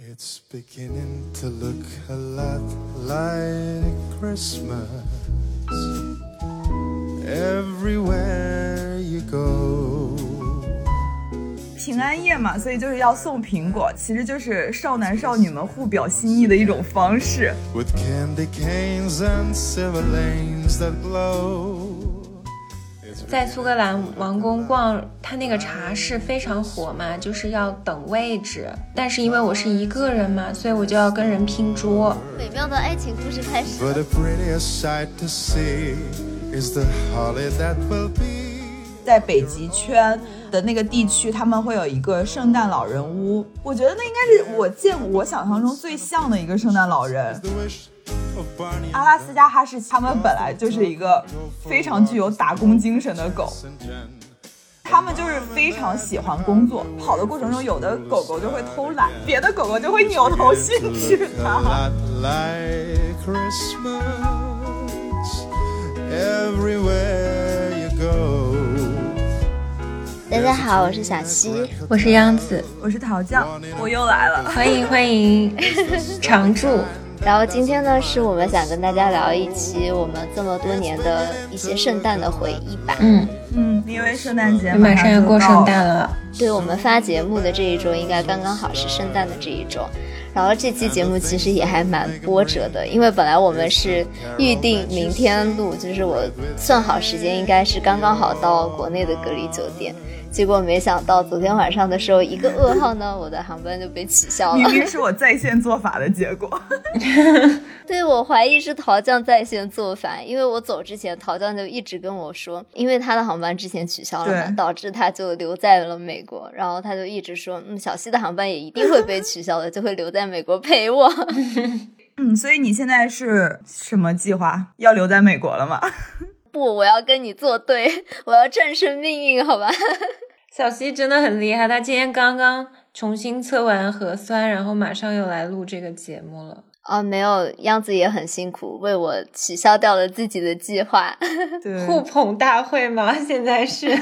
It's beginning to look a lot like Christmas everywhere you go。平安夜嘛，所以就是要送苹果，其实就是少男少女们互表心意的一种方式。With candy canes and silver lanes that glow. 在苏格兰王宫逛，他那个茶室非常火嘛，就是要等位置。但是因为我是一个人嘛，所以我就要跟人拼桌。美妙的爱情故事开始.在北极圈的那个地区，他们会有一个圣诞老人屋，我觉得那应该是我见过我想象中最像的一个圣诞老人。阿拉斯加哈士奇，它们本来就是一个非常具有打工精神的狗.他们就是非常喜欢工作。跑的过程中，有的狗狗就会偷懒，别的狗狗就会扭头训斥 它。lot like Christmas everywhere you go. 大家好，我是小溪。我是央子，我是桃酱，我又来了。欢迎欢迎 常驻。然后今天呢，是我们想跟大家聊一期我们这么多年的一些圣诞的回忆吧。嗯，嗯，因为圣诞节马上要过圣诞了。对我们发节目的这一周，应该刚刚好是圣诞的这一周。然后这期节目其实也还蛮波折的，因为本来我们是预定明天录，就是我算好时间应该是刚刚好到国内的隔离酒店，结果没想到昨天晚上的时候一个噩耗呢，我的航班就被取消了。明明是我在线做法的结果。对，我怀疑是桃酱在线做法，因为我走之前，桃酱就一直跟我说，因为他的航班之前取消了嘛，导致他就留在了美国，然后他就一直说，嗯，小西的航班也一定会被取消的，就会留在美国陪我。嗯，所以你现在是什么计划？要留在美国了吗？不，我要跟你作对，我要战胜命运，好吧？小西真的很厉害，他今天刚刚重新测完核酸，然后马上又来录这个节目了。哦，没有，样子也很辛苦，为我取消掉了自己的计划。对，互捧大会吗？现在是。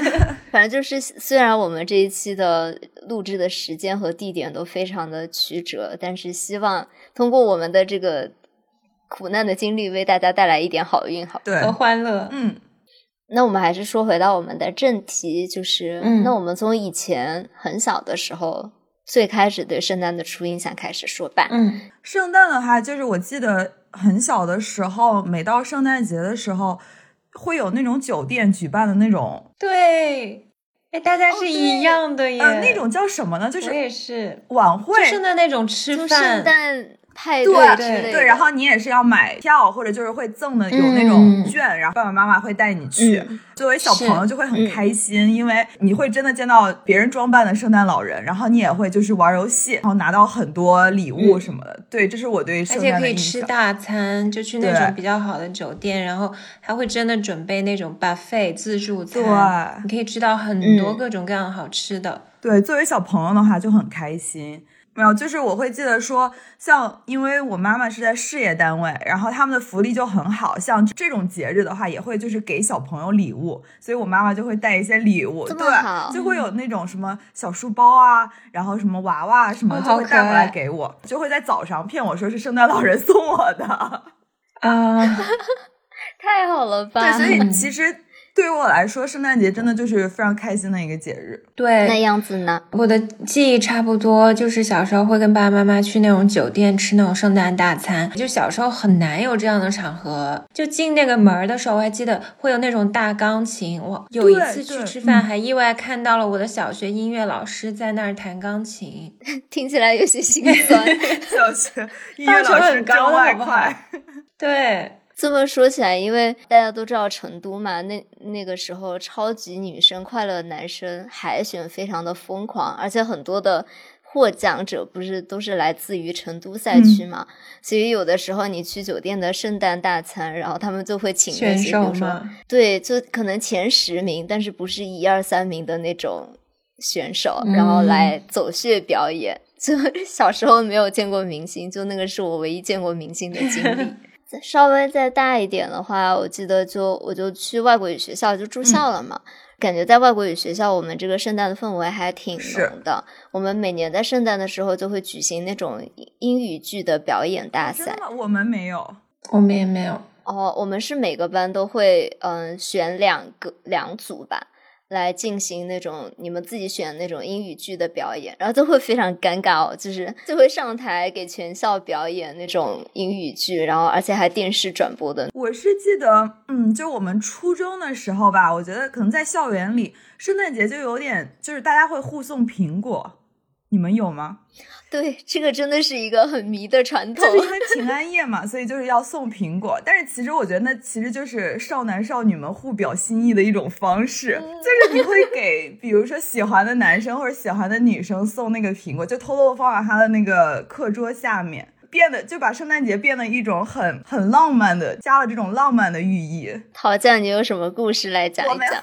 反正就是，虽然我们这一期的录制的时间和地点都非常的曲折，但是希望通过我们的这个苦难的经历，为大家带来一点好运，好吧。对和，欢乐。嗯，那我们还是说回到我们的正题，就是，嗯那我们从以前很小的时候，最开始对圣诞的初印象开始说吧。嗯，圣诞的话，就是我记得很小的时候，每到圣诞节的时候，会有那种酒店举办的那种，对，哎，大家是一样的耶。呃，那种叫什么呢？就是我是也是，晚会，就是的那种吃饭。圣诞派对之类的，对，然后你也是要买票，或者就是会赠的有那嗯种券，然后爸爸妈妈会带你去。嗯作为小朋友就会很开心，因为你会真的见到别人装扮的圣诞老人，然后你也会就是玩游戏，然后拿到很多礼物什么的。对，这是我对而圣且可以诞的印象。吃大餐，就去那种比较好的酒店，然后他会真的准备那种 buffet 自助餐，对你可以吃到很多嗯各种各样好吃的。对，作为小朋友的话就很开心。没有，就是我会记得说，像因为我妈妈是在事业单位，然后他们的福利就很好，像这种节日的话，也会就是给小朋友礼物，所以我妈妈就会带一些礼物，对，就会有那种什么小书包啊，然后什么娃娃什么就会带过来给我，就会在早上骗我说是圣诞老人送我的。啊，太好了吧？对，所以其实对于我来说，圣诞节真的就是非常开心的一个节日。对那，样子呢？我的记忆差不多，就是小时候会跟爸爸妈妈去那种酒店吃那种圣诞大餐，就小时候很难有这样的场合。就进那个门儿的时候，我还记得会有那种大钢琴。我有一次去吃饭，还意外看到了我的小学音乐老师在那儿弹钢琴。听起来有些心酸。小学音乐老师很高挣外快。对，这么说起来，因为大家都知道成都嘛，那那个时候超级女生、快乐男生海选非常的疯狂，而且很多的获奖者不是都是来自于成都赛区嘛，所以有的时候你去酒店的圣诞大餐，然后他们就会请那选手些比如说，对，就可能前十名，但是不是一二三名的那种选手，嗯然后来走穴表演。就小时候没有见过明星，就那个是我唯一见过明星的经历。稍微再大一点的话，我记得就我就去外国语学校就住校了嘛。感觉在外国语学校，我们这个圣诞的氛围还挺浓的。我们每年在圣诞的时候就会举行那种英语剧的表演大赛。真的？我们没有，我们也没有。哦，我们是每个班都会嗯选两个两组吧。来进行那种你们自己选那种英语剧的表演，然后都会非常尴尬哦，就是就会上台给全校表演那种英语剧，然后而且还电视转播的。我是记得，嗯，就我们初中的时候吧，我觉得可能在校园里，圣诞节就有点，就是大家会互送苹果，你们有吗？对，这个真的是一个很迷的传统，就是因为平安夜嘛，所以就是要送苹果。但是其实我觉得那其实就是少男少女们互表心意的一种方式，就是你会给比如说喜欢的男生或者喜欢的女生送那个苹果，就偷偷放在他的那个课桌下面，变得就把圣诞节变得一种很很浪漫的，加了这种浪漫的寓意。陶酱，你有什么故事来讲一讲？我没有故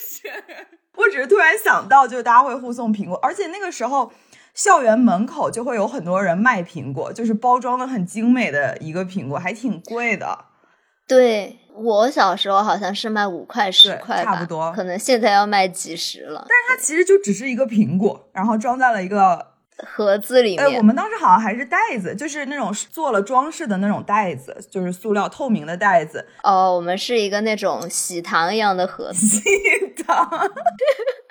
事，我只是突然想到，就是大家会互送苹果，而且那个时候。校园门口就会有很多人卖苹果，就是包装的很精美的一个苹果，还挺贵的。对我小时候好像是卖五块十块差不多，可能现在要卖几十了。但是它其实就只是一个苹果，然后装在了一个。盒子里面，哎，我们当时好像还是袋子，就是那种做了装饰的那种袋子，就是塑料透明的袋子。哦，我们是一个那种喜糖一样的盒子。喜糖，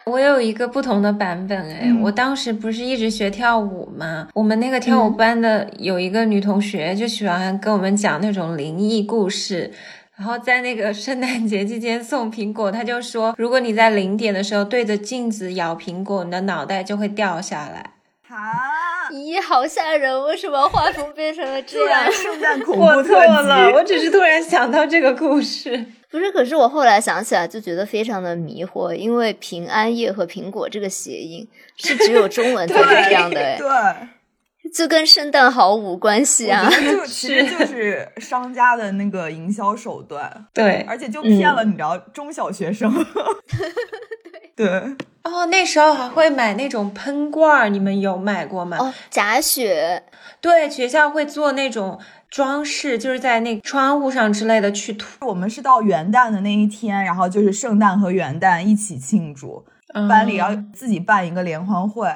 我有一个不同的版本哎，我当时不是一直学跳舞吗？我们那个跳舞班的有一个女同学就喜欢跟我们讲那种灵异故事，然后在那个圣诞节期间送苹果，她就说，如果你在零点的时候对着镜子咬苹果，你的脑袋就会掉下来。啊！咦，好吓人！为什么画风变成了这样？圣诞恐怖特辑，我只是突然想到这个故事。不是，可是我后来想起来就觉得非常的迷惑，因为平安夜和苹果这个谐音是只有中文 才是这样的，哎，对，就跟圣诞毫无关系啊。就其实就是 商家的那个营销手段，对，而且就骗了你知道中小学生。对对哦，那时候还会买那种喷罐儿，你们有买过吗？哦，假雪，对，学校会做那种装饰，就是在那窗户上之类的去涂。我们是到元旦的那一天，然后就是圣诞和元旦一起庆祝，班里要自己办一个联欢会，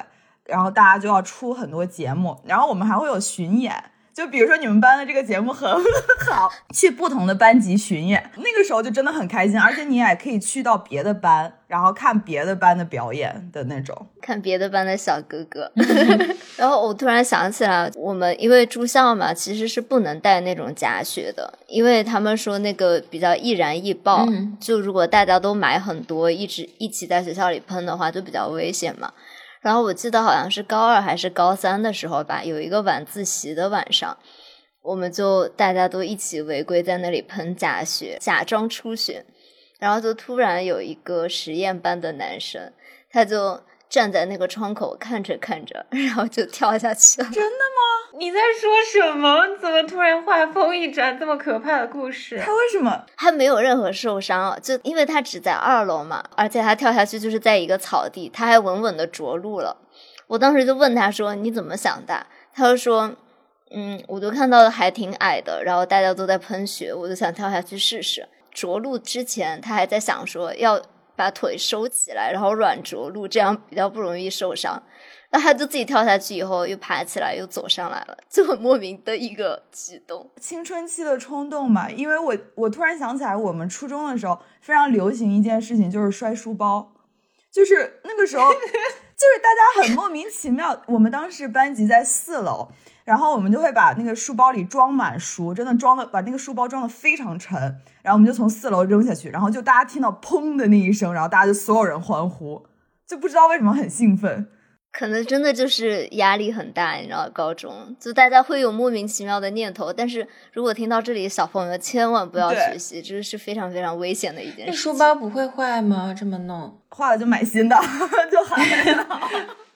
然后大家就要出很多节目，然后我们还会有巡演。就比如说你们班的这个节目很 好，去不同的班级巡演，那个时候就真的很开心，而且你也可以去到别的班，然后看别的班的表演的那种，看别的班的小哥哥。然后我突然想起来，我们因为住校嘛，其实是不能带那种假雪的，因为他们说那个比较易燃易爆，就如果大家都买很多，一直一起在学校里喷的话，就比较危险嘛。然后我记得好像是高二还是高三的时候吧，有一个晚自习的晚上，我们就大家都一起违规在那里喷假雪，假装出血，然后就突然有一个实验班的男生，他就。站在那个窗口看着看着，然后就跳下去了。真的吗？你在说什么？怎么突然画风一转，这么可怕的故事？他为什么？他没有任何受伤，就因为他只在二楼嘛，而且他跳下去就是在一个草地，他还稳稳的着陆了。我当时就问他说：“你怎么想的？”他就说：“嗯，我就看到的还挺矮的，然后大家都在喷血，我就想跳下去试试。着陆之前，他还在想说要。”把腿收起来，然后软着陆，这样比较不容易受伤。那他就自己跳下去以后，又爬起来，又走上来了，就很莫名的一个举动。青春期的冲动嘛，因为我我突然想起来，我们初中的时候非常流行一件事情，就是摔书包，就是那个时候，就是大家很莫名其妙。我们当时班级在四楼。然后我们就会把那个书包里装满书，真的装的把那个书包装的非常沉，然后我们就从四楼扔下去，然后就大家听到砰的那一声，然后大家就所有人欢呼，就不知道为什么很兴奋，可能真的就是压力很大，你知道，高中就大家会有莫名其妙的念头，但是如果听到这里，小朋友千万不要学习，这是非常非常危险的一件事。书包不会坏吗？这么弄，坏了就买新的，就还好。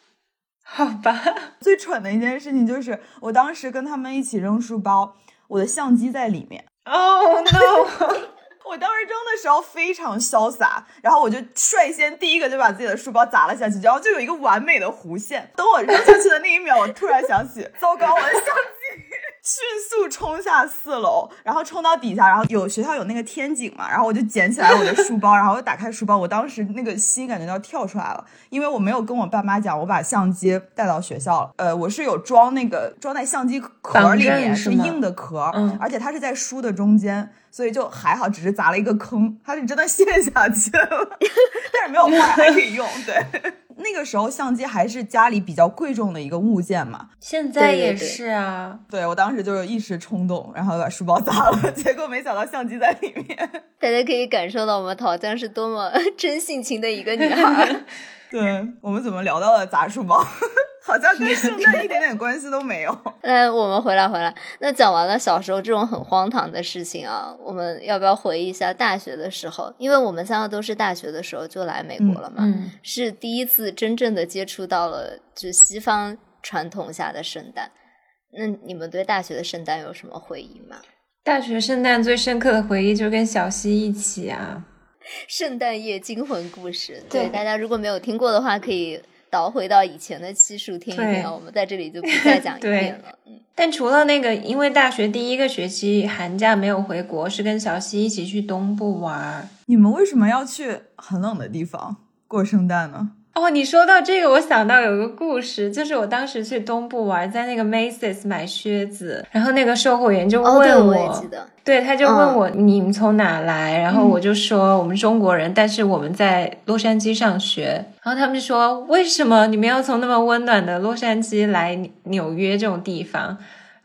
好吧，最蠢的一件事情就是，我当时跟他们一起扔书包，我的相机在里面。Oh no！我当时扔的时候非常潇洒，然后我就率先第一个就把自己的书包砸了下去，然后就有一个完美的弧线。等我扔下去的那一秒，我突然想起，糟糕，我的相机。迅速冲下四楼，然后冲到底下，然后有学校有那个天井嘛，然后我就捡起来我的书包，然后我打开书包，我当时那个心感觉要跳出来了，因为我没有跟我爸妈讲我把相机带到学校了，呃，我是有装那个装在相机壳里面，是硬的壳，嗯，而且它是在书的中间，所以就还好，只是砸了一个坑，它是真的陷下去了，但是没有坏，还可以用，对。那个时候相机还是家里比较贵重的一个物件嘛，现在也是啊。对我当时就是一时冲动，然后把书包砸了，结果没想到相机在里面。大家可以感受到我们桃江是多么 真性情的一个女孩。对我们怎么聊到了砸书包？好像跟圣诞一点点关系都没有。来，我们回来回来。那讲完了小时候这种很荒唐的事情啊，我们要不要回忆一下大学的时候？因为我们三个都是大学的时候就来美国了嘛，嗯、是第一次真正的接触到了就西方传统下的圣诞。那你们对大学的圣诞有什么回忆吗？大学圣诞最深刻的回忆就跟小溪一起啊，圣诞夜惊魂故事。对大家如果没有听过的话，可以。倒回到以前的期数听一遍，我们在这里就不再讲一 遍了。嗯，但除了那个，因为大学第一个学期寒假没有回国，是跟小西一起去东部玩。你们为什么要去很冷的地方过圣诞呢？哦，你说到这个，我想到有个故事，就是我当时去东部玩，在那个 Macy's 买靴子，然后那个售货员就问我，哦、对，我记得，对，他就问我、嗯、你们从哪来，然后我就说我们中国人，但是我们在洛杉矶上学，然后他们就说为什么你们要从那么温暖的洛杉矶来纽约这种地方？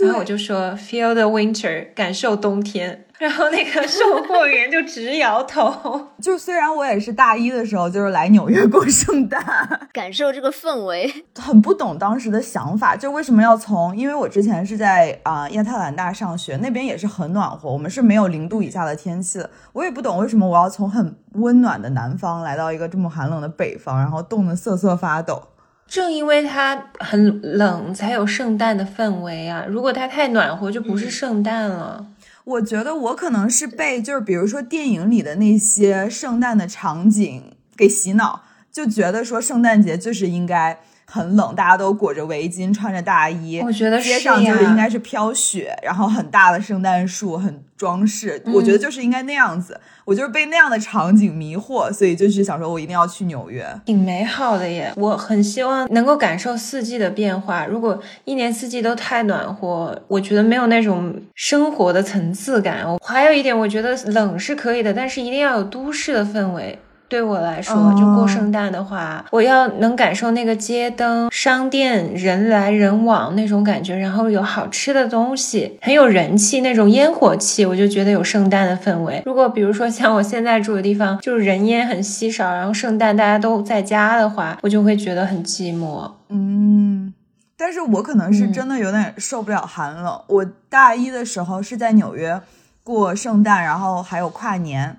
然后我就说 feel the winter，感受冬天。然后那个售货员就直摇头。就虽然我也是大一的时候就是来纽约过圣诞，感受这个氛围，很不懂当时的想法，就为什么要从？因为我之前是在啊、呃、亚特兰大上学，那边也是很暖和，我们是没有零度以下的天气的。我也不懂为什么我要从很温暖的南方来到一个这么寒冷的北方，然后冻得瑟瑟发抖。正因为它很冷，才有圣诞的氛围啊！如果它太暖和，就不是圣诞了。我觉得我可能是被就是比如说电影里的那些圣诞的场景给洗脑，就觉得说圣诞节就是应该很冷，大家都裹着围巾，穿着大衣。我觉得街上就是应该是飘雪，然后很大的圣诞树，很装饰。嗯、我觉得就是应该那样子。我就是被那样的场景迷惑，所以就是想说，我一定要去纽约，挺美好的耶。我很希望能够感受四季的变化。如果一年四季都太暖和，我觉得没有那种生活的层次感。还有一点，我觉得冷是可以的，但是一定要有都市的氛围。对我来说，哦就过圣诞的话，我要能感受那个街灯、商店人来人往那种感觉，然后有好吃的东西，很有人气那种烟火气，我就觉得有圣诞的氛围。如果比如说像我现在住的地方，就是人烟很稀少，然后圣诞大家都在家的话，我就会觉得很寂寞。嗯，但是我可能是真的有点受不了寒冷。嗯、我大一的时候是在纽约过圣诞，然后还有跨年。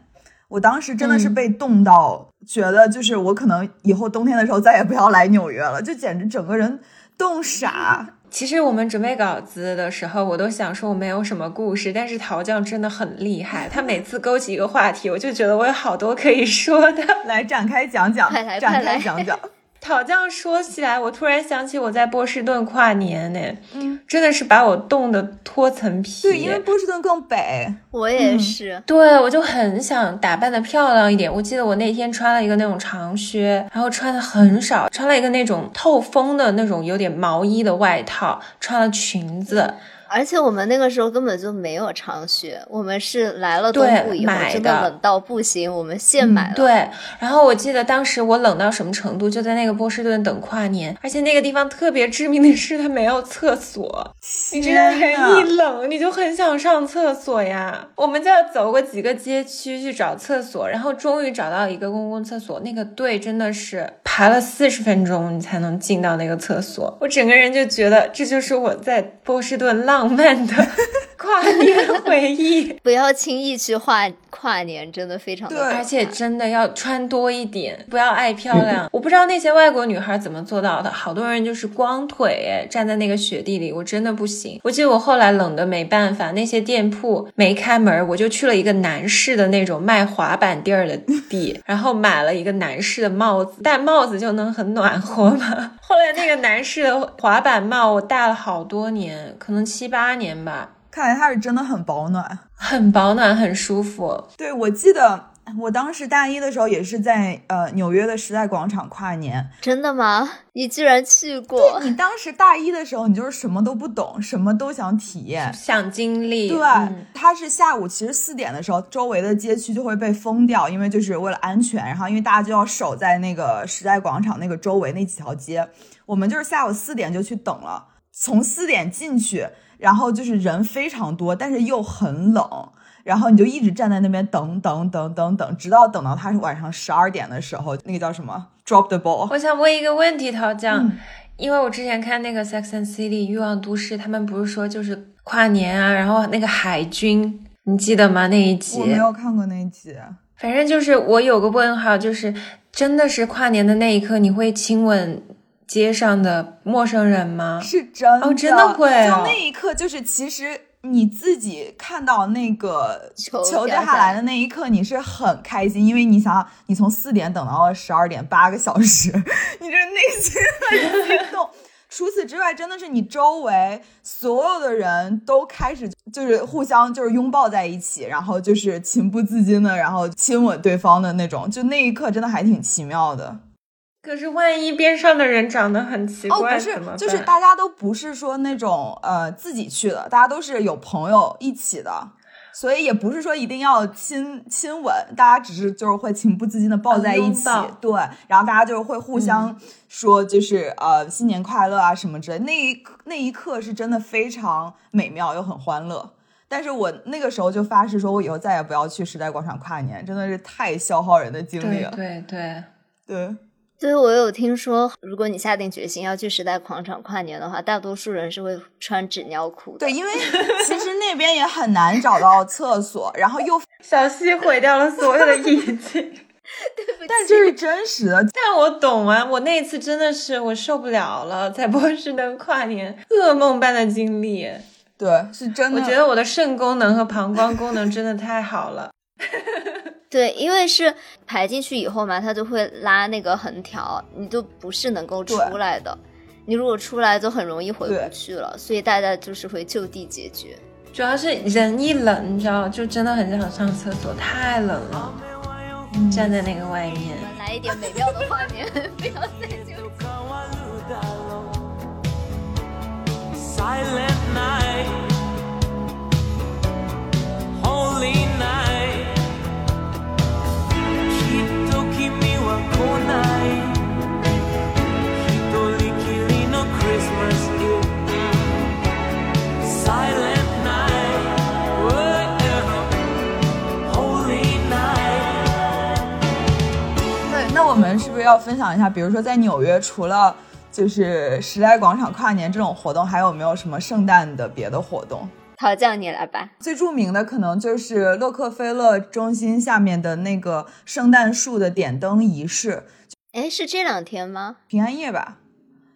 我当时真的是被冻到，嗯、觉得就是我可能以后冬天的时候再也不要来纽约了，就简直整个人冻傻。其实我们准备稿子的时候，我都想说我没有什么故事，但是陶酱真的很厉害，他每次勾起一个话题，我就觉得我有好多可以说的，来展开讲讲，展开讲讲。讨酱说起来，我突然想起我在波士顿跨年呢，嗯，真的是把我冻得脱层皮。对，因为波士顿更北，我也是。嗯、对，我就很想打扮的漂亮一点。我记得我那天穿了一个那种长靴，然后穿的很少，穿了一个那种透风的那种有点毛衣的外套，穿了裙子。而且我们那个时候根本就没有长靴，我们是来了东部以后真的冷到不行，我们现买了、嗯。对，然后我记得当时我冷到什么程度，就在那个波士顿等跨年，而且那个地方特别致命的是它没有厕所，你知道人一冷你就很想上厕所呀，我们就要走过几个街区去找厕所，然后终于找到一个公共厕所，那个队真的是排了四十分钟你才能进到那个厕所，我整个人就觉得这就是我在波士顿浪。浪漫的跨年回忆，不要轻易去换。跨年，真的非常的对而且真的要穿多一点，不要爱漂亮。我不知道那些外国女孩怎么做到的，好多人就是光腿哎，站在那个雪地里，我真的不行。我记得我后来冷的没办法，那些店铺没开门，我就去了一个男士的那种卖滑板地儿的地，然后买了一个男士的帽子，戴帽子就能很暖和嘛。后来那个男士的滑板帽我戴了好多年，可能七八年吧，看来它是真的很保暖。很保暖，很舒服。对，我记得我当时大一的时候也是在呃纽约的时代广场跨年。真的吗？你居然去过？你当时大一的时候，你就是什么都不懂，什么都想体验。想经历，对，嗯它是下午，其实四点的时候，周围的街区就会被封掉，因为就是为了安全。然后因为大家就要守在那个时代广场那个周围那几条街，我们就是下午四点就去等了，从四点进去，然后就是人非常多，但是又很冷。然后你就一直站在那边等等等等等，直到等到他是晚上十二点的时候，那个叫什么 drop the ball。我想问一个问题，陶酱，嗯因为我之前看那个《Sex and City》欲望都市，他们不是说就是跨年啊，然后那个海军，你记得吗？那一集我没有看过那一集，反正就是我有个问号，就是真的是跨年的那一刻，你会亲吻街上的陌生人吗？是真的哦真的会哦就那一刻，就是其实你自己看到那个球球掉下来掉下来的那一刻，你是很开心，因为你想，你从四点等到了十二点，八个小时，你这内心很激动。除此之外，真的是你周围所有的人都开始就是互相就是拥抱在一起，然后就是情不自禁的，然后亲吻对方的那种，就那一刻真的还挺奇妙的。可是万一边上的人长得很奇哦，怪，不是就是大家都不是说那种呃自己去的，大家都是有朋友一起的，所以也不是说一定要亲亲吻，大家只是就是会情不自禁的抱在一起，对，然后大家就是会互相说就是、呃新年快乐啊什么之类，那一那一刻是真的非常美妙又很欢乐。但是我那个时候就发誓说，我以后再也不要去时代广场跨年，真的是太消耗人的精力对了。对对，对对，我有听说，如果你下定决心要去时代广场跨年的话，大多数人是会穿纸尿裤的。对，因为其实那边也很难找到厕所，然后又 小溪毁掉了所有的意境。但这是真实的，但我懂啊，我那次真的是我受不了了，在波士顿跨年，噩梦般的经历。对，是真的。我觉得我的肾功能和膀胱功能真的太好了。对，因为是排进去以后嘛，它就会拉那个横条，你就不是能够出来的。你如果出来，就很容易回不去了，所以大家就是会就地解决。主要是人一冷，你知道，就真的很想上厕所，太冷了，站在那个外面。我们来一点美妙的画面，不要再纠结。我们是不是要分享一下？比如说在纽约，除了就是时代广场跨年这种活动，还有没有什么圣诞的别的活动？陶酱，你来吧。最著名的可能就是洛克菲勒中心下面的那个圣诞树的点灯仪式，哎，是这两天吗？平安夜吧。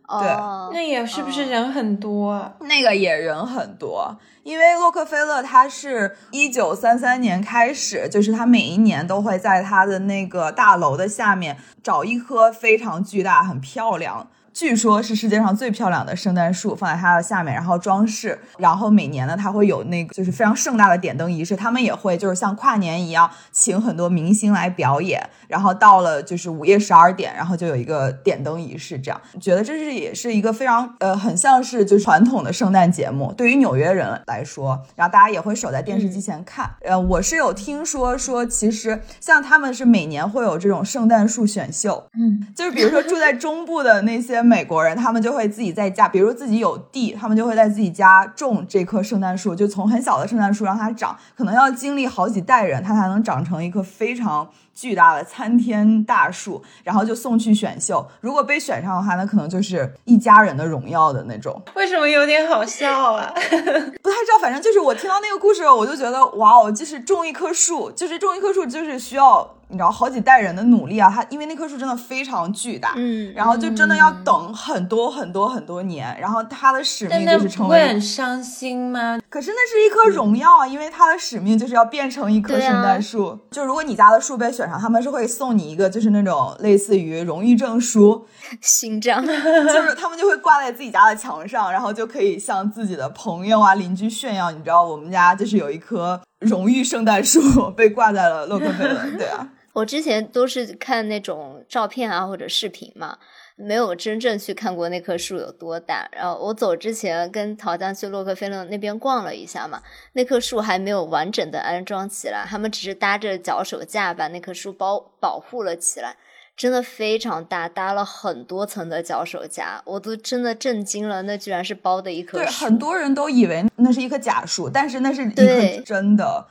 对，那也是不是人很多啊？那个也人很多，因为洛克菲勒他是一九三三年开始，就是他每一年都会在他的那个大楼的下面找一棵非常巨大、很漂亮。据说是世界上最漂亮的圣诞树放在它的下面，然后装饰，然后每年呢，它会有那个就是非常盛大的点灯仪式，他们也会就是像跨年一样，请很多明星来表演，然后到了就是午夜十二点，然后就有一个点灯仪式，这样。觉得这是也是一个非常呃很像是就是传统的圣诞节目，对于纽约人来说，然后大家也会守在电视机前看。呃，我是有听说说，其实像他们是每年会有这种圣诞树选秀，嗯，就是比如说住在中部的那些美国人，他们就会自己在家，比如自己有地，他们就会在自己家种这棵圣诞树，就从很小的圣诞树让它长，可能要经历好几代人，它才能长成一棵非常巨大的参天大树，然后就送去选秀。如果被选上的话，那可能就是一家人的荣耀的那种。为什么有点好笑啊？不太知道，反正就是我听到那个故事，我就觉得哇哦，就是种一棵树，就是种一棵树，就是需要你知道好几代人的努力啊。它因为那棵树真的非常巨大，嗯然后就真的要等很多很多很多年，然后它的使命就是成为不会很伤心吗？可是那是一棵荣耀啊，因为它的使命就是要变成一棵圣诞树。就如果你家的树被选上，他们是会送你一个，就是那种类似于荣誉证书，勋章。就是他们就会挂在自己家的墙上，然后就可以向自己的朋友啊、邻居炫耀。你知道我们家就是有一棵荣誉圣诞树被挂在了洛克菲勒，对啊。我之前都是看那种照片啊或者视频嘛，没有真正去看过那棵树有多大。然后我走之前跟陶江去洛克菲勒那边逛了一下嘛，那棵树还没有完整的安装起来，他们只是搭着脚手架把那棵树包保护了起来。真的非常大，搭了很多层的脚手架，我都真的震惊了。那居然是包的一棵对，树，很多人都以为那是一棵假树，但是那是一对棵真的。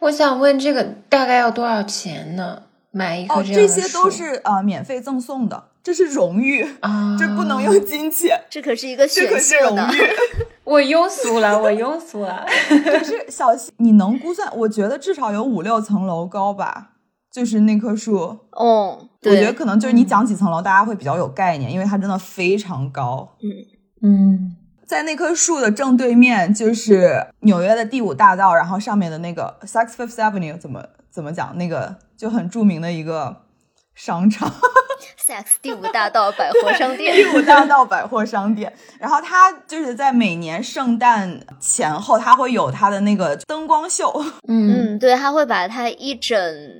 我想问这个大概要多少钱呢？买一棵这，样的这些都是呃免费赠送的，这是荣誉，啊，这不能用金钱，这可是一个这可选秀呢。是荣誉。我庸俗了，我庸俗了。可是小溪，你能估算？我觉得至少有五六层楼高吧，就是那棵树。哦，我，觉得可能就是你讲几层楼，大家会比较有概念，因为它真的非常高。嗯，在那棵树的正对面就是纽约的第五大道，然后上面的那个 Saks Fifth Avenue 怎么怎么讲？那个就很著名的一个商场。Sex 第五大道百货商店，第五大道百货商店，然后它就是在每年圣诞前后，它会有它的那个灯光秀，嗯嗯，对，它会把它一整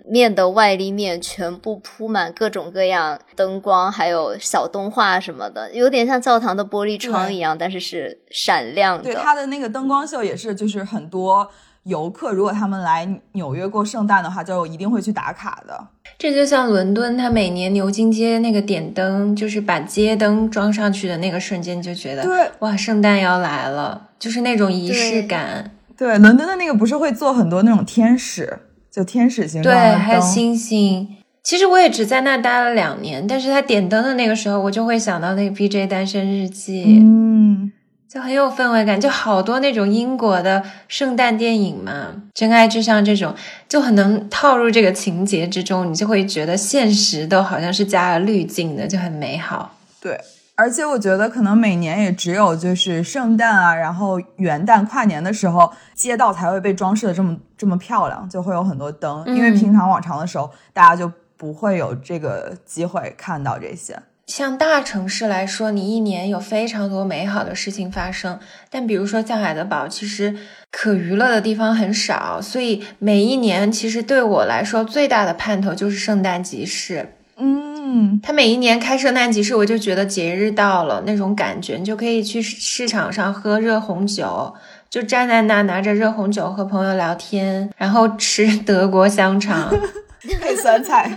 面的外立面全部铺满各种各样灯光，还有小动画什么的，有点像教堂的玻璃窗一样，但是是闪亮的对的。它的那个灯光秀也是，就是很多游客如果他们来纽约过圣诞的话，就一定会去打卡的。这就像伦敦，它每年牛津街那个点灯，就是把街灯装上去的那个瞬间，就觉得对哇，圣诞要来了，就是那种仪式感。对，伦敦的那个不是会做很多那种天使，就天使形对，状的灯，还有星星。其实我也只在那待了两年，但是他点灯的那个时候，我就会想到那个《BJ 单身日记》嗯，就很有氛围感，就好多那种英国的圣诞电影嘛，《真爱至上》这种，就很能套入这个情节之中，你就会觉得现实都好像是加了滤镜的，就很美好。对。而且我觉得可能每年也只有就是圣诞啊，然后元旦、跨年的时候，街道才会被装饰的这么这么漂亮，就会有很多灯。因为嗯平常往常的时候，大家就不会有这个机会看到这些。像大城市来说，你一年有非常多美好的事情发生，但比如说像海德堡，其实可娱乐的地方很少，所以每一年其实对我来说最大的盼头就是圣诞集市。嗯，他每一年开圣诞集市，我就觉得节日到了那种感觉，你就可以去市场上喝热红酒，就站在那拿着热红酒和朋友聊天，然后吃德国香肠。配酸菜。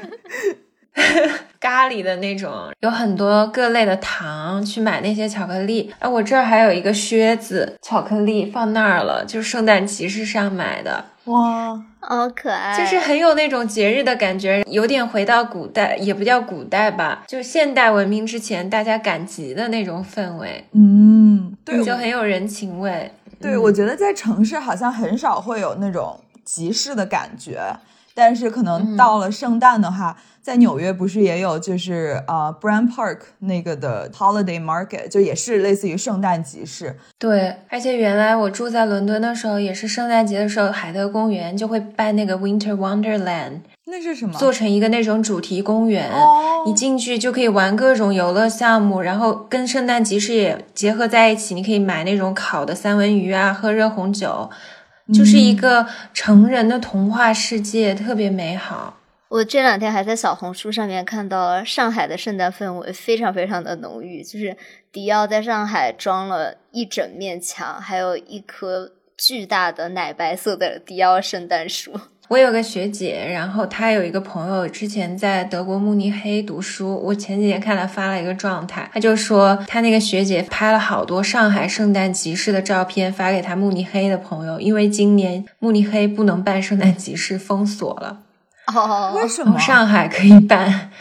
咖喱的那种，有很多各类的糖，去买那些巧克力。哎，我这儿还有一个靴子巧克力放那儿了，就是圣诞集市上买的，哇，好可爱，就是很有那种节日的感觉，有点回到古代，也不叫古代吧，就现代文明之前大家赶集的那种氛围，嗯，对，就很有人情味。对，我觉得在城市好像很少会有那种集市的感觉，但是可能到了圣诞的话，在纽约不是也有就是呃 Brand Park 那个的 Holiday Market，就也是类似于圣诞集市。对，而且原来我住在伦敦的时候，也是圣诞节的时候，海德公园就会办那个 Winter Wonderland，那是什么？做成一个那种主题公园。哦，你进去就可以玩各种游乐项目，然后跟圣诞集市也结合在一起。你可以买那种烤的三文鱼啊，喝热红酒，就是一个成人的童话世界，特别美好。我这两天还在小红书上面看到上海的圣诞氛围非常非常的浓郁，就是迪奥在上海装了一整面墙，还有一棵巨大的奶白色的迪奥圣诞树。我有个学姐，然后她有一个朋友，之前在德国慕尼黑读书。我前几天看她发了一个状态，她就说她那个学姐拍了好多上海圣诞集市的照片，发给她慕尼黑的朋友，因为今年慕尼黑不能办圣诞集市，封锁了。哦，为什么？上海可以办，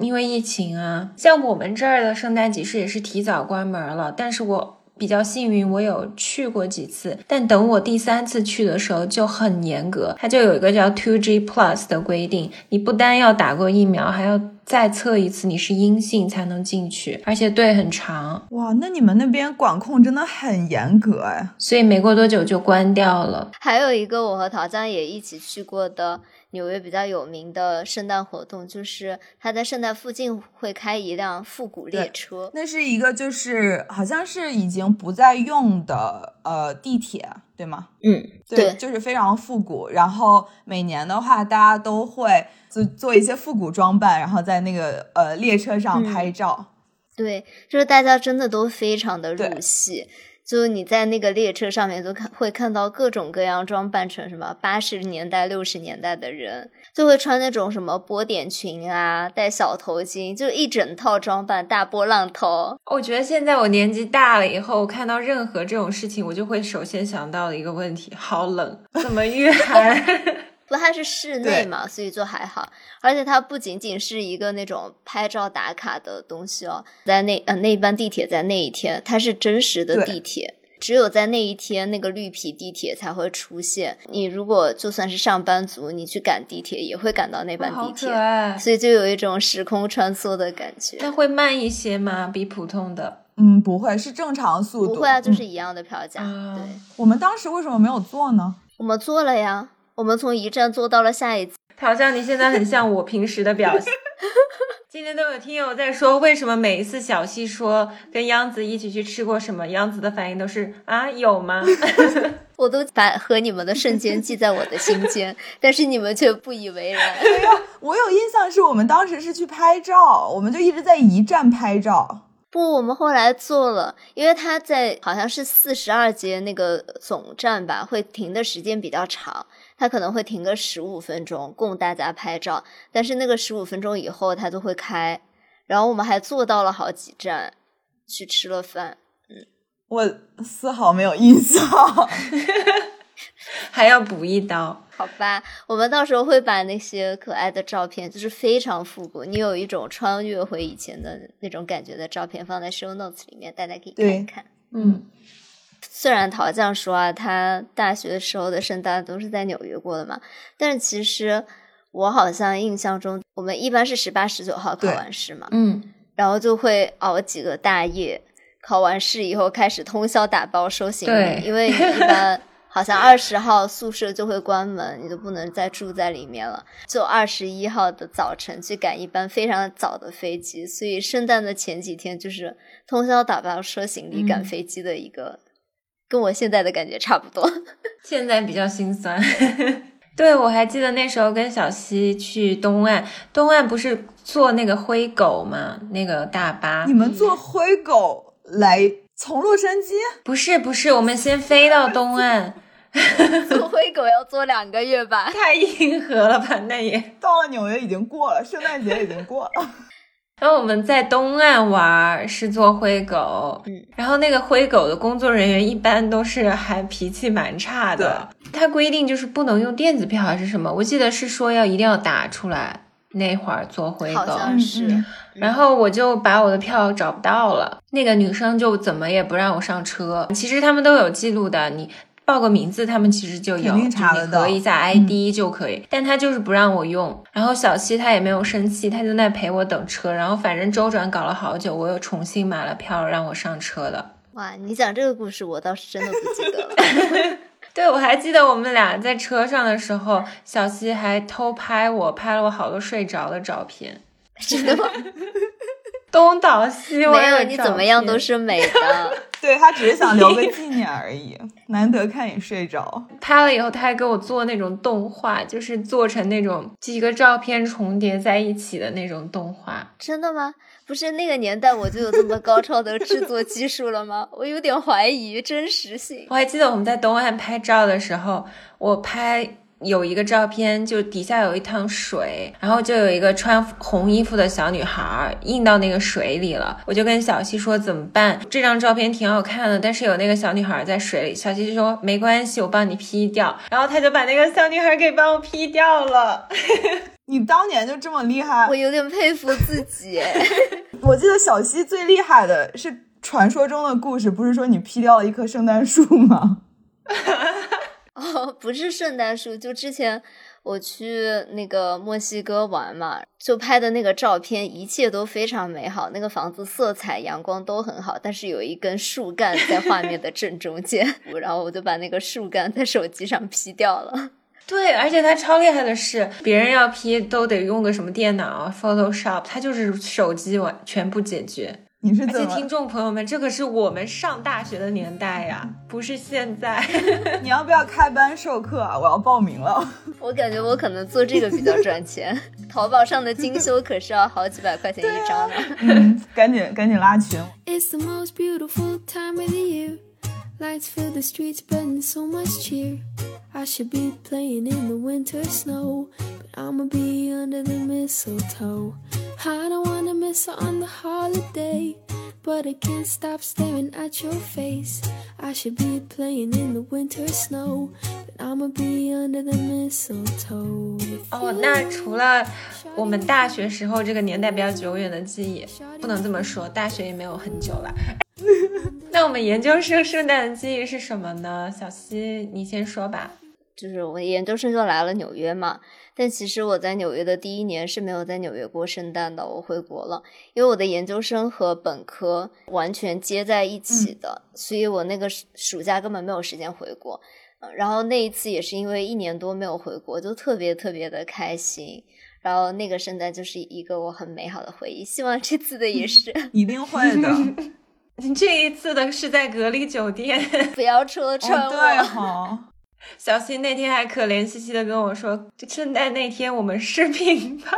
因为疫情啊。像我们这儿的圣诞集市也是提早关门了，但是我比较幸运，我有去过几次，但等我第三次去的时候就很严格，它就有一个叫 Two G Plus 的规定，你不单要打过疫苗，还要再测一次你是阴性才能进去，而且队很长，哇，那你们那边管控真的很严格哎。所以没过多久就关掉了。还有一个我和陶江也一起去过的纽约比较有名的圣诞活动，就是他在圣诞附近会开一辆复古列车。那是一个就是好像是已经不再用的呃地铁，对吗？嗯，对，就是非常复古。然后每年的话，大家都会做做一些复古装扮，然后在那个呃列车上拍照。对，就是大家真的都非常的入戏。就是你在那个列车上面都看会看到各种各样装扮成什么八十年代、六十年代的人，就会穿那种什么波点裙啊，戴小头巾，就一整套装扮，大波浪头。我觉得现在我年纪大了以后，看到任何这种事情，我就会首先想到的一个问题：好冷，怎么御寒？不，它是室内嘛，所以就还好。而且它不仅仅是一个那种拍照打卡的东西哦，在那呃那班地铁在那一天，它是真实的地铁。只有在那一天，那个绿皮地铁才会出现。你如果就算是上班族，你去赶地铁也会赶到那班地铁。所以就有一种时空穿梭的感觉。那会慢一些吗？比普通的？嗯，不会，是正常速度。不会啊，就嗯是一样的票价。啊对，我们当时为什么没有坐呢？我们坐了呀，我们从一站坐到了下一站。陶酱，你现在很像我平时的表现。今天都有听友在说，为什么每一次小溪说跟央子一起去吃过什么，央子的反应都是啊有吗？我都把和你们的瞬间记在我的心间，但是你们却不以为然。我有印象是我们当时是去拍照，我们就一直在一站拍照。不，我们后来坐了，因为他在好像是四十二街那个总站吧，会停的时间比较长，它可能会停个十五分钟供大家拍照，但是那个十五分钟以后它就会开，然后我们还坐到了好几站去吃了饭。嗯我丝毫没有印象。还要补一刀。好吧，我们到时候会把那些可爱的照片，就是非常复古，你有一种穿越回以前的那种感觉的照片，放在 show notes 里面，大家可以看一看。嗯，虽然陶酱说啊，他大学的时候的圣诞都是在纽约过的嘛，但是其实我好像印象中，我们一般是十八、十九号考完试嘛，嗯，然后就会熬几个大夜，考完试以后开始通宵打包收行李，因为你一般 好像二十号宿舍就会关门，你就不能再住在里面了，就二十一号的早晨去赶一班非常早的飞机，所以圣诞的前几天就是通宵打包收行李赶嗯。飞机的一个，跟我现在的感觉差不多。现在比较心酸。对，我还记得那时候跟小西去东岸，东岸不是坐那个灰狗吗？那个大巴你。们坐灰狗来从洛杉矶？不是不是，我们先飞到东岸，坐灰狗要坐两个月吧？太硬核了吧？那也。到了纽约已经过了，圣诞节已经过了。然后我们在东岸玩是做灰狗，嗯，然后那个灰狗的工作人员一般都是还脾气蛮差的。他规定就是不能用电子票还是什么，我记得是说要一定要打出来。那会儿做灰好狗，像是。嗯然后我就把我的票找不到了，那个女生就怎么也不让我上车。其实他们都有记录的，你报个名字，他们其实就有，肯定查就你得到核一下 ID 就可以。但他就是不让我用。然后小七他也没有生气，他就在陪我等车。然后反正周转搞了好久，我又重新买了票让我上车的。哇，你讲这个故事，我倒是真的不记得了。对，我还记得我们俩在车上的时候，小西还偷拍我，拍了我好多睡着的照片，真的吗？东倒西歪。没有，你怎么样都。是美的。对他只是想留个纪念而已，难得看你睡着。拍了以后，他还给我做那种动画，就是做成那种几个照片重叠在一起的那种动画。真的吗？不是那个年代我就有这么高超的制作技术了吗？我有点怀疑真实性。我还记得我们在东岸拍照的时候，我拍有一个照片，就底下有一趟水，然后就有一个穿红衣服的小女孩印到那个水里了。我就跟小西说怎么办？这张照片挺好看的，但是有那个小女孩在水里。小西就说没关系，我帮你 P 掉。然后他就把那个小女孩给帮我 P 掉了。你当年就这么厉害我？有点佩服自己。我记得小西最厉害的是传说中的故事不是说你 P 掉了一棵圣诞树吗？哦，不是圣诞树，就之前我去那个墨西哥玩嘛，就拍的那个照片，一切都非常美好，那个房子色彩、阳光都很好，但是有一根树干在画面的正中间，然后我就把那个树干在手机上 P 掉了。对，而且他超厉害的是，别人要 P 都得用个什么电脑 Photoshop，他就是手机完全部解决。而你是怎么？且听众朋友们，这可是我们上大学的年代呀，不是现在。你要不要开班授课啊？我要报名了。我感觉我可能做这个比较赚钱，淘宝上的精修可是要好几百块钱一张呢。嗯，赶紧赶紧拉群。It's the most beautiful time of the year. Lights fill the streets, spreading so much cheer. I should be playing in the winter snow, but I'ma be under the mistletoe. I don't wanna miss out on the holiday, but I can't stop staring at your face. I should be playing in the winter snow, but I'ma be under the mistletoe. 哦，那除了我们大学时候这个年代比较久远的记忆，不能这么说，大学也没有很久了。那我们研究生圣诞的记忆是什么呢？小西，你先说吧。就是我研究生就来了纽约嘛，但其实我在纽约的第一年是没有在纽约过圣诞的，我回国了，因为我的研究生和本科完全接在一起的，所以我那个暑暑假根本没有时间回国。呃然后那一次也是因为一年多没有回国，就特别特别的开心。然后那个圣诞就是一个我很美好的回忆，希望这次的也是 一定会的。这一次的是在隔离酒店，不要戳穿哦，我。对哈，小新那天还可怜兮兮的跟我说，圣诞那天我们视频吧，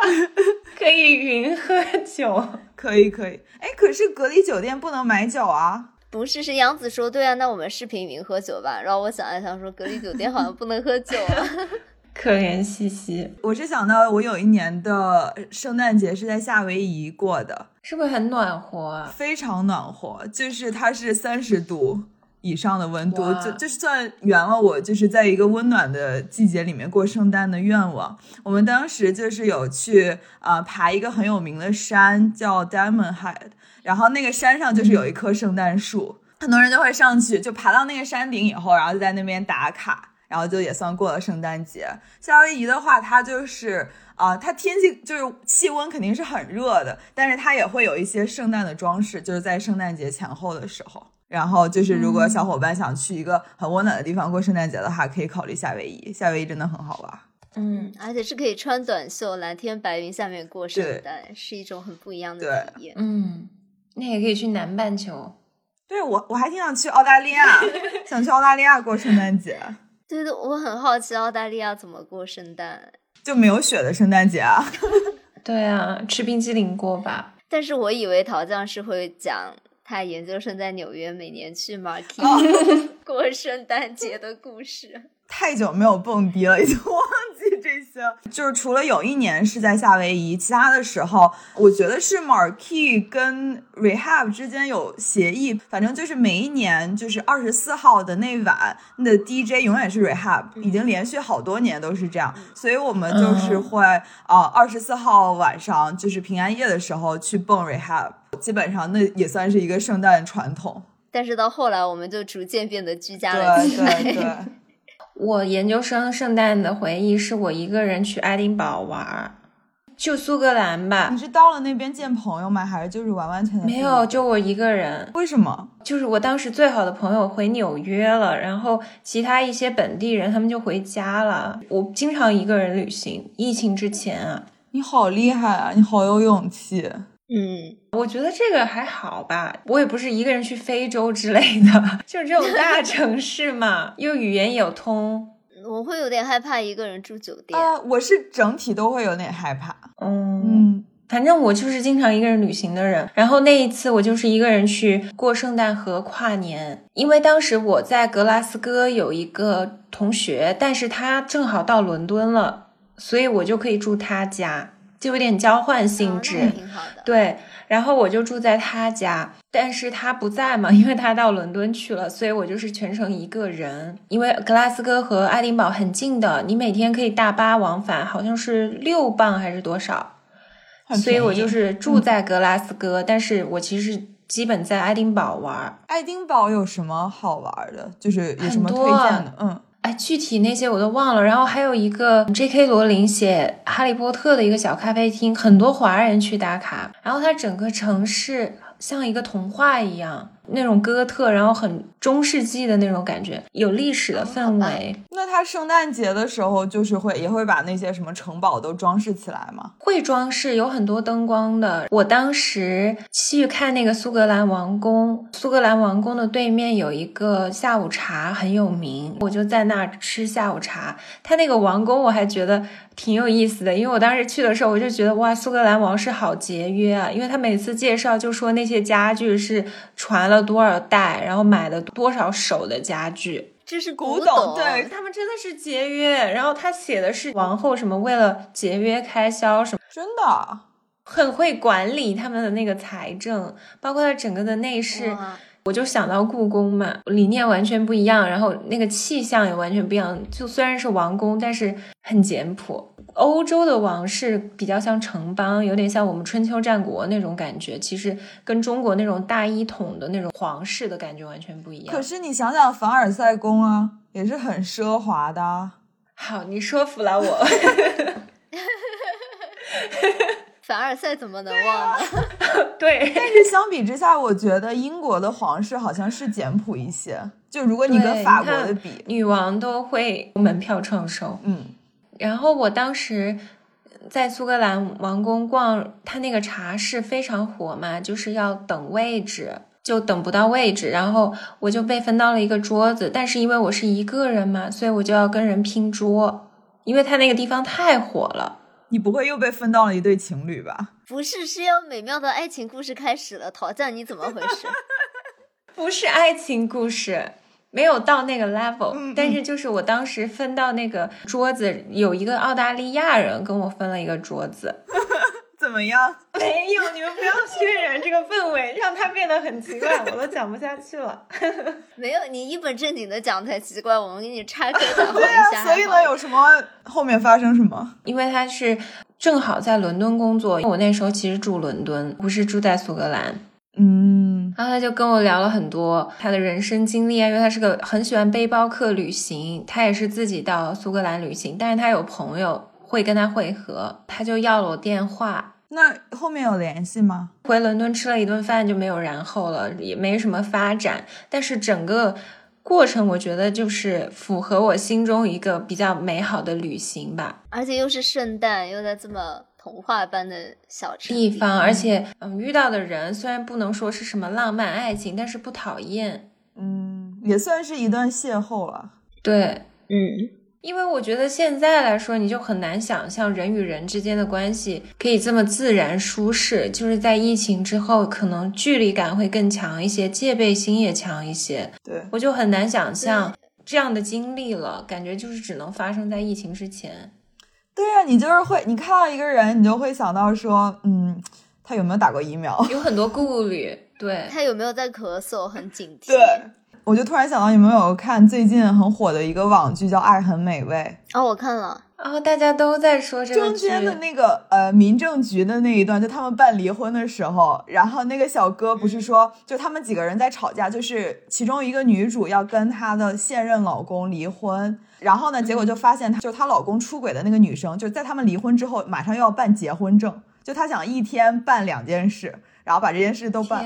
可以云喝酒。可以可以。哎，可是隔离酒店不能买酒啊。不是，是杨子说对啊，那我们视频云喝酒吧。然后我想了想说，隔离酒店好像不能喝酒啊。可怜兮兮，我是想到我有一年的圣诞节是在夏威夷过的，是不是很暖和啊？非常暖和，就是它是三十度以上的温度，哇就就算圆了我就是在一个温暖的季节里面过圣诞的愿望。我们当时就是有去啊、呃爬一个很有名的山，叫 Diamond Head，然后那个山上就是有一棵圣诞树，很多人就会上去，就爬到那个山顶以后，然后就在那边打卡。然后就也算过了圣诞节。夏威夷的话，它就是啊、它天气就是气温肯定是很热的，但是它也会有一些圣诞的装饰，就是在圣诞节前后的时候。然后就是，如果小伙伴想去一个很温暖的地方过圣诞节的话，可以考虑夏威夷。夏威夷真的很好玩。嗯，而且是可以穿短袖，蓝天白云下面过圣诞，是一种很不一样的体验。嗯，那也可以去南半球。对我，我还挺想去澳大利亚，想去澳大利亚过圣诞节，对的，我很好奇澳大利亚怎么过圣诞，就没有雪的圣诞节啊。对啊，吃冰激凌过吧。但是我以为陶酱是会讲他研究生在纽约每年去 Marquee、过圣诞节的故事。太久没有蹦迪了，已经忘记这些。就是除了有一年是在夏威夷，其他的时候，我觉得是 Marquee 跟 Rehab 之间有协议，反正就是每一年就是二十四号的那晚，那的 DJ 永远是 Rehab，已经连续好多年都是这样，所以我们就是会啊二十四号晚上就是平安夜的时候去蹦 Rehab，基本上那也算是一个圣诞传统。但是到后来，我们就逐渐变得居家了对起来。对对。我研究生圣诞的回忆是我一个人去爱丁堡玩儿，就苏格兰吧你，是到了那边见朋友吗？还是就是完完全全没有，就我一个人。为什么？就是我当时最好的朋友回纽约了，然后其他一些本地人他们就回家了。我经常一个人旅行，疫情之前啊，你好厉害啊！你好有勇气。嗯，我觉得这个还好吧，我也不是一个人去非洲之类的，就是这种大城市嘛，又语言有通，我会有点害怕一个人住酒店。啊、我是整体都会有点害怕。嗯。嗯，反正我就是经常一个人旅行的人，然后那一次我就是一个人去过圣诞和跨年，因为当时我在格拉斯哥有一个同学，但是他正好到伦敦了，所以我就可以住他家，就有点交换性质。哦挺好的。对，然后我就住在他家，但是他不在嘛，因为他到伦敦去了，所以我就是全程一个人。因为格拉斯哥和爱丁堡很近的，你每天可以大巴往返，好像是六磅还是多少，所以我就是住在格拉斯哥，但是我其实基本在爱丁堡玩。爱丁堡有什么好玩的？就是有什么推荐的？嗯，哎，具体那些我都忘了。然后还有一个 J.K. 罗琳写《哈利波特》的一个小咖啡厅，很多华人去打卡。然后它整个城市像一个童话一样，那种哥特，然后很中世纪的那种感觉，有历史的氛围。那他圣诞节的时候就是会也会把那些什么城堡都装饰起来吗？会装饰有很多灯光的。我当时去看那个苏格兰王宫，苏格兰王宫的对面有一个下午茶很有名，我就在那儿吃下午茶。他那个王宫我还觉得挺有意思的，因为我当时去的时候，我就觉得哇，苏格兰王室好节约啊，因为他每次介绍就说那些家具是传了多少代，然后买了多少手的家具。这是古董董对他们真的是节约，然后他写的是王后什么为了节约开销什么。真的？很会管理他们的那个财政，包括他整个的内饰。哇我就想到故宫嘛，理念完全不一样，然后那个气象也完全不一样。就虽然是王宫，但是很简朴。欧洲的王室比较像城邦，有点像我们春秋战国那种感觉，其实跟中国那种大一统的那种皇室的感觉完全不一样。可是你想想凡尔赛宫啊，也是很奢华的啊。好，你说服了我。凡尔赛怎么能忘呢？对，但是相比之下，我觉得英国的皇室好像是简朴一些。就如果你跟法国的比，女王都会门票创收。嗯，然后我当时在苏格兰王宫逛，他那个茶室非常火嘛，就是要等位置，就等不到位置，然后我就被分到了一个桌子，但是因为我是一个人嘛，所以我就要跟人拼桌，因为他那个地方太火了。你不会又被分到了一对情侣吧？不是，是要美妙的爱情故事开始了。陶酱，你怎么回事？不是爱情故事，没有到那个 level，、嗯但是就是我当时分到那个桌子，有一个澳大利亚人跟我分了一个桌子。怎么样？没有，你们不要渲染这个氛围，让它变得很奇怪，我都讲不下去了。没有，你一本正经的讲才奇怪。我们给你岔开讲对一下。啊，所以呢，有什么后面发生什么？因为他是正好在伦敦工作，我那时候其实住伦敦，不是住在苏格兰。嗯，然后他就跟我聊了很多他的人生经历啊，因为他是个很喜欢背包客旅行，他也是自己到苏格兰旅行，但是他有朋友会跟他会合，他就要了我电话。那后面有联系吗？回伦敦吃了一顿饭就没有然后了，也没什么发展。但是整个过程，我觉得就是符合我心中一个比较美好的旅行吧。而且又是圣诞，又在这么童话般的小地方，而且嗯，遇到的人虽然不能说是什么浪漫爱情，但是不讨厌。嗯，也算是一段邂逅了。对，嗯，因为我觉得现在来说，你就很难想象人与人之间的关系可以这么自然舒适。就是在疫情之后，可能距离感会更强一些，戒备心也强一些。对，我就很难想象这样的经历了，感觉就是只能发生在疫情之前。对呀、你就是会，你看到一个人，你就会想到说，嗯，他有没有打过疫苗？有很多顾虑，对，他有没有在咳嗽？很警惕。对，我就突然想到，你们有没有看最近很火的一个网剧叫《爱很美味哦，我看了。然后大家都在说》，这个剧，中间的那个呃民政局的那一段，就他们办离婚的时候，然后那个小哥不是说，就他们几个人在吵架，就是其中一个女主要跟她的现任老公离婚。然后呢，结果就发现她就她老公出轨的那个女生，就在他们离婚之后，马上又要办结婚证，就她想一天办两件事，然后把这件事都办。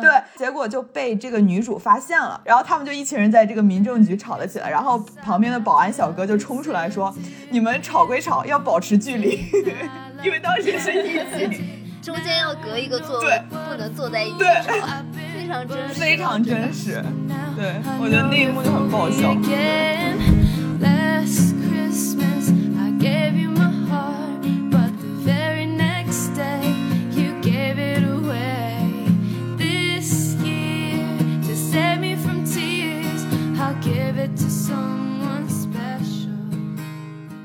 对，结果就被这个女主发现了，然后他们就一群人在这个民政局吵了起来，然后旁边的保安小哥就冲出来说：“你们吵归吵，要保持距离，因为当时是疫情，中间要隔一个座位对，不能坐在一起对，非常真实。非常真实。”对，我觉得那一幕就很爆笑。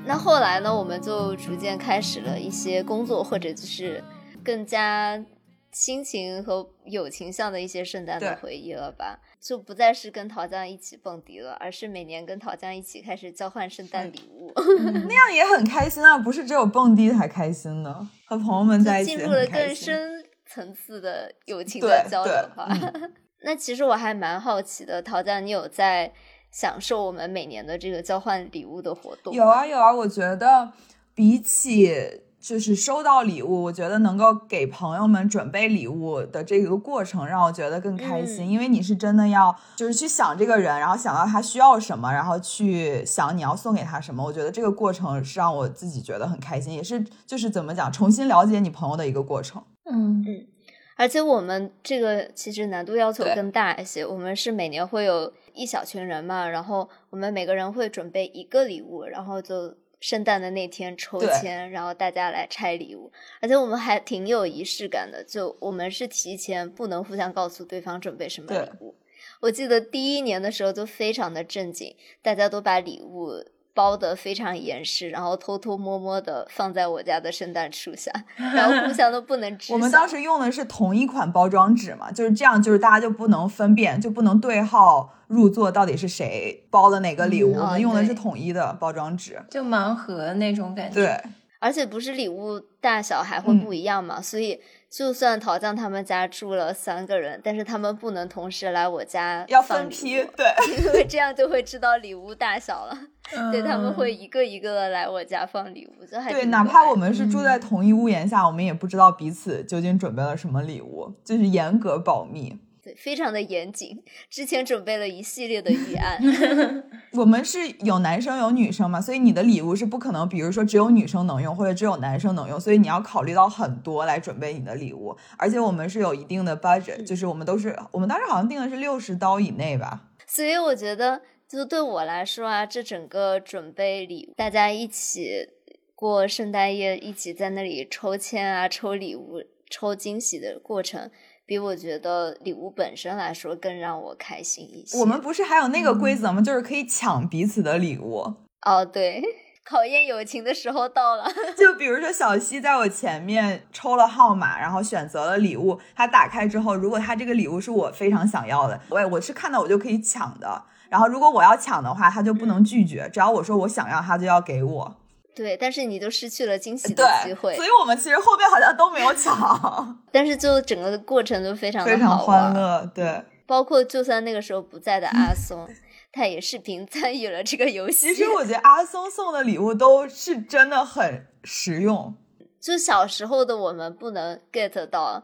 那后来呢，我们就逐渐开始了一些工作，或者就是更加亲情和友情向的一些圣诞的回忆了吧？就不再是跟陶酱一起蹦迪了，而是每年跟陶酱一起开始交换圣诞礼物，那样也很开心啊，不是只有蹦迪才开心的，和朋友们在一起进入了。更深层次的友情的交流对吧。嗯 那其实我还蛮好奇的，陶酱，你有在享受我们每年的这个交换礼物的活动？有啊有啊，我觉得比起就是收到礼物，我觉得能够给朋友们准备礼物的这个过程，让我觉得更开心，嗯因为你是真的要就是去想这个人，然后想到他需要什么，然后去想你要送给他什么。我觉得这个过程是让我自己觉得很开心，也是就是怎么讲，重新了解你朋友的一个过程。嗯嗯，而且我们这个其实难度要求更大一些，我们是每年会有一小群人嘛，然后我们每个人会准备一个礼物，然后就圣诞的那天抽签，然后大家来拆礼物，而且我们还挺有仪式感的，就我们是提前不能互相告诉对方准备什么礼物。我记得第一年的时候就非常的正经，大家都把礼物包得非常严实，然后偷偷摸摸的放在我家的圣诞树下，然后互相都不能知。我们当时用的是同一款包装纸嘛，就是这样，就是大家就不能分辨，就不能对号入座，到底是谁包的哪个礼物。嗯我们用的是统一的包装纸。就盲盒那种感觉。对，而且不是礼物大小还会嗯不一样嘛，所以就算陶酱他们家住了三个人，但是他们不能同时来我家要分批，对。因为这样就会知道礼物大小了。嗯 对，他们会一个一个的来我家放礼物，就还对，哪怕我们是住嗯在同一屋檐下，我们也不知道彼此究竟准备了什么礼物，就是严格保密。对非常的严谨，之前准备了一系列的预案。我们是有男生有女生嘛，所以你的礼物是不可能，比如说只有女生能用，或者只有男生能用，所以你要考虑到很多来准备你的礼物。而且我们是有一定的 budget，就是我们都是，我们当时好像定的是六十刀以内吧。所以我觉得，就对我来说啊，这整个准备礼物，大家一起过圣诞夜，一起在那里抽签啊、抽礼物、抽惊喜的过程，比我觉得礼物本身来说更让我开心一些。我们不是还有那个规嗯则吗？就是可以抢彼此的礼物。哦，对，考验友情的时候到了。就比如说小西在我前面抽了号码，然后选择了礼物，他打开之后，如果他这个礼物是我非常想要的，我我是看到我就可以抢的。然后如果我要抢的话，他就不能拒绝，只要我说我想要，他就要给我。对，但是你就失去了惊喜的机会所以，我们其实后面好像都没有抢，但是就整个过程都非常的非常欢乐。对，包括就算那个时候不在的阿松，他也视频参与了这个游戏。其实我觉得阿松送的礼物都是真的很实用。就小时候的我们不能 get 到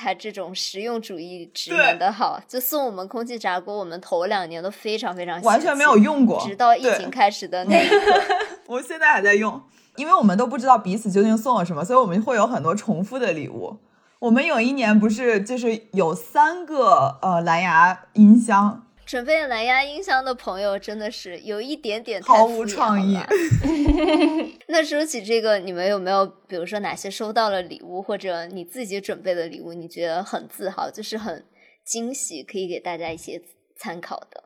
他这种实用主义职对能的好，就送我们空气炸锅，我们头两年都非常非常完全没有，用过，直到疫情开始的那 一刻，我现在还在用，因为我们都不知道彼此究竟送了什么，所以我们会有很多重复的礼物。我们有一年不是就是有三个呃蓝牙音箱，准备蓝牙音箱的朋友真的是有一点点太毫无创意了。那说起这个，你们有没有比如说哪些收到了礼物，或者你自己准备的礼物，你觉得很自豪，就是很惊喜，可以给大家一些参考的？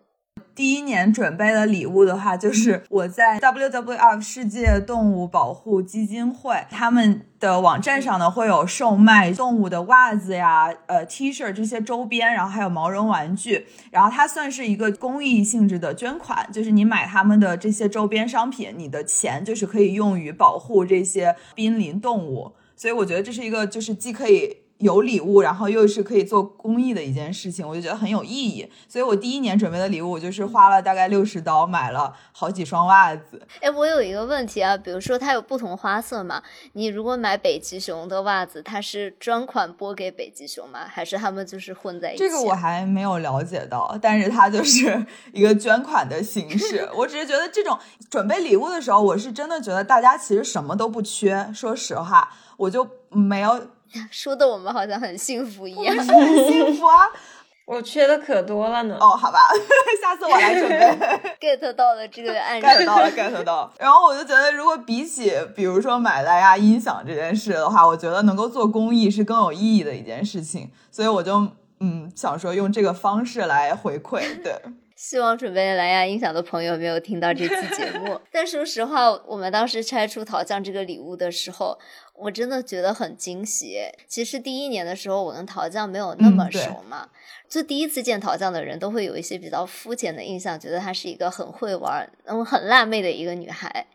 第一年准备的礼物的话，就是我在 WWF 世界动物保护基金会他们的网站上呢，会有售卖动物的袜子呀、呃 T 恤这些周边，然后还有毛绒玩具，然后它算是一个公益性质的捐款，就是你买他们的这些周边商品，你的钱就是可以用于保护这些濒临动物，所以我觉得这是一个就是既可以。有礼物，然后又是可以做公益的一件事情，我就觉得很有意义。所以我第一年准备的礼物，我就是花了大概六十刀买了好几双袜子。哎，我有一个问题啊，比如说它有不同花色嘛，你如果买北极熊的袜子，它是专款拨给北极熊吗？还是他们就是混在一起啊？这个我还没有了解到，但是它就是一个捐款的形式。我只是觉得这种准备礼物的时候，我是真的觉得大家其实什么都不缺。说实话，我就没有 说的我们好像很幸福一样。很幸福啊。我缺的可多了呢。哦，好吧，下次我来准备。get 到了这个暗示 get 到了，get 到了。然后我就觉得，如果比起比如说买蓝牙音响这件事的话，我觉得能够做公益是更有意义的一件事情，所以我就嗯想说用这个方式来回馈。对，希望准备蓝牙音响的朋友没有听到这期节目。但说实话，我们当时拆出桃酱这个礼物的时候，我真的觉得很惊喜。其实第一年的时候，我跟桃酱没有那么熟嘛，就第一次见桃酱的人都会有一些比较肤浅的印象，觉得她是一个很会玩、嗯很辣妹的一个女孩。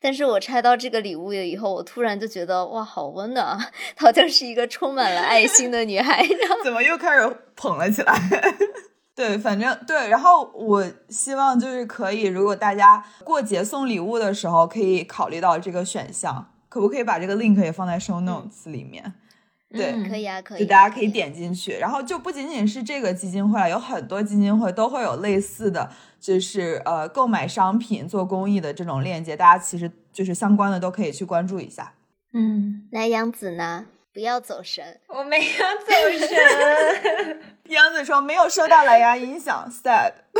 但是我拆到这个礼物以后，我突然就觉得哇，好温暖啊！桃酱是一个充满了爱心的女孩。怎么又开始捧了起来？对，反正对，然后我希望就是可以，如果大家过节送礼物的时候，可以考虑到这个选项，可不可以把这个 link 也放在 show notes 里面？对，嗯可以啊，可以大家可以点进去，然后就不仅仅是这个基金会了，有很多基金会都会有类似的，就是呃购买商品做公益的这种链接，大家其实就是相关的都可以去关注一下。嗯，那杨子呢？不要走神，我没有走神。杨子说没有收到蓝牙音响，sad。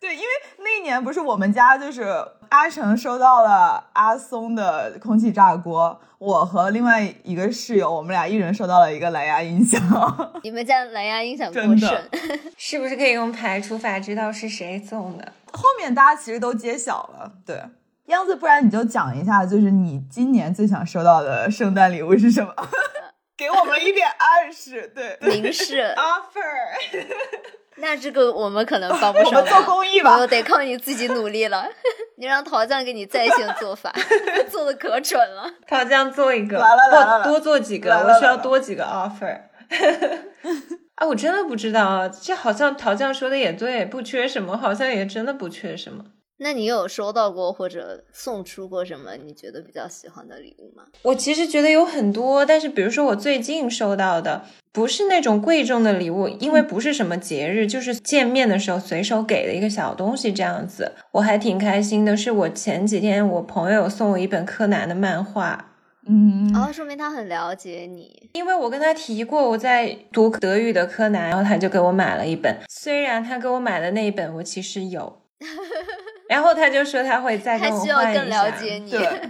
对，因为那一年不是我们家就是阿成收到了阿松的空气炸锅，我和另外一个室友，我们俩一人收到了一个蓝牙音响。你们家蓝牙音响过真的剩。是不是可以用排除法知道是谁送的？后面大家其实都揭晓了，对。央子，不然你就讲一下，就是你今年最想收到的圣诞礼物是什么？给我们一点暗示，对。对明示，offer，那这个我们可能帮不上忙。们做公益吧得靠你自己努力了。你让陶酱给你在线做法，做的可准了。陶酱做一个，来了来多做几个，我需要多几个 offer。啊，我真的不知道，这好像陶酱说的也对，不缺什么，好像也真的不缺什么。那你有收到过或者送出过什么你觉得比较喜欢的礼物吗？我其实觉得有很多，但是比如说我最近收到的，不是那种贵重的礼物，因为不是什么节日，就是见面的时候随手给的一个小东西这样子，我还挺开心的。是我前几天我朋友送我一本柯南的漫画，嗯，哦，说明他很了解你。因为我跟他提过我在读德语的柯南，然后他就给我买了一本。虽然他给我买的那一本我其实有，然后他就说他会再跟我他需要换一更了下解你。对，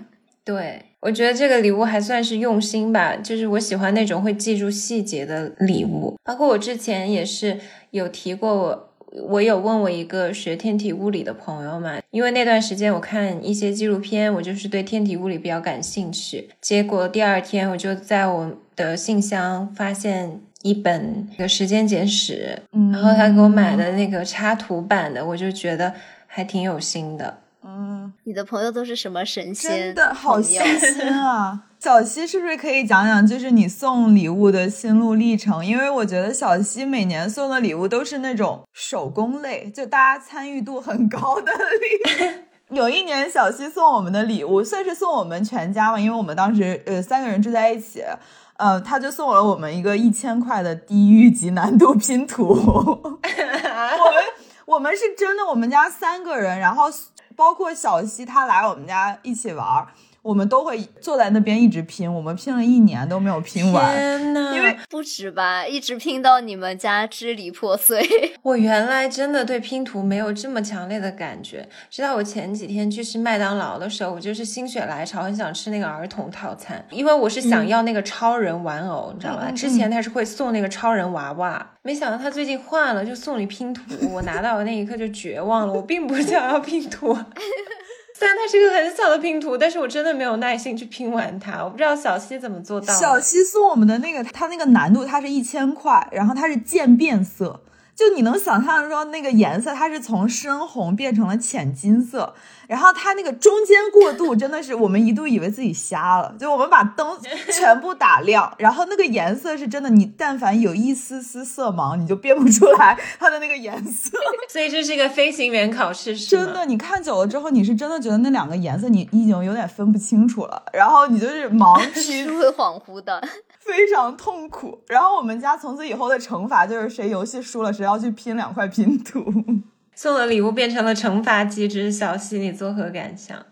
对，我觉得这个礼物还算是用心吧，就是我喜欢那种会记住细节的礼物。包括我之前也是有提过我。我有问我一个学天体物理的朋友嘛，因为那段时间我看一些纪录片，我就是对天体物理比较感兴趣。结果第二天我就在我的信箱发现一本《那个时间简史》，嗯然后他给我买的那个插图版的，我就觉得还挺有心的。嗯，你的朋友都是什么神仙？真的好朋细心啊！小西是不是可以讲讲，就是你送礼物的心路历程？因为我觉得小西每年送的礼物都是那种手工类，就大家参与度很高的礼物。有一年，小西送我们的礼物算是送我们全家嘛，因为我们当时呃三个人住在一起，呃，他就送了我们一个一千块的地狱级难度拼图。我们我们是真的，我们家三个人，然后包括小西他来我们家一起玩儿，我们都会坐在那边一直拼，我们拼了一年都没有拼完。天呐！因为不止吧，一直拼到你们家支离破碎。我原来真的对拼图没有这么强烈的感觉，直到我前几天去吃麦当劳的时候，我就是心血来潮，很想吃那个儿童套餐，因为我是想要那个超人玩偶，你知道吧？之前他是会送那个超人娃娃，没想到他最近换了，就送你拼图。我拿到的那一刻就绝望了，我并不想要拼图。虽然它是个很小的拼图，但是我真的没有耐心去拼完它。我不知道小西怎么做到。小西送我们的那个，它那个难度它是一千块，然后它是渐变色，就你能想象说那个颜色它是从深红变成了浅金色，然后它那个中间过渡真的是我们一度以为自己瞎了，就我们把灯全部打亮，然后那个颜色是真的，你但凡有一丝丝色盲，你就辨不出来它的那个颜色。所以这是一个飞行员考试，真的，你看久了之后，你是真的觉得那两个颜色你你已经有点分不清楚了，然后你就是盲 区是，会恍惚的。非常痛苦。然后我们家从此以后的惩罚就是谁游戏输了，谁要去拼两块拼图。送的礼物变成了惩罚机制，小溪你作何感想？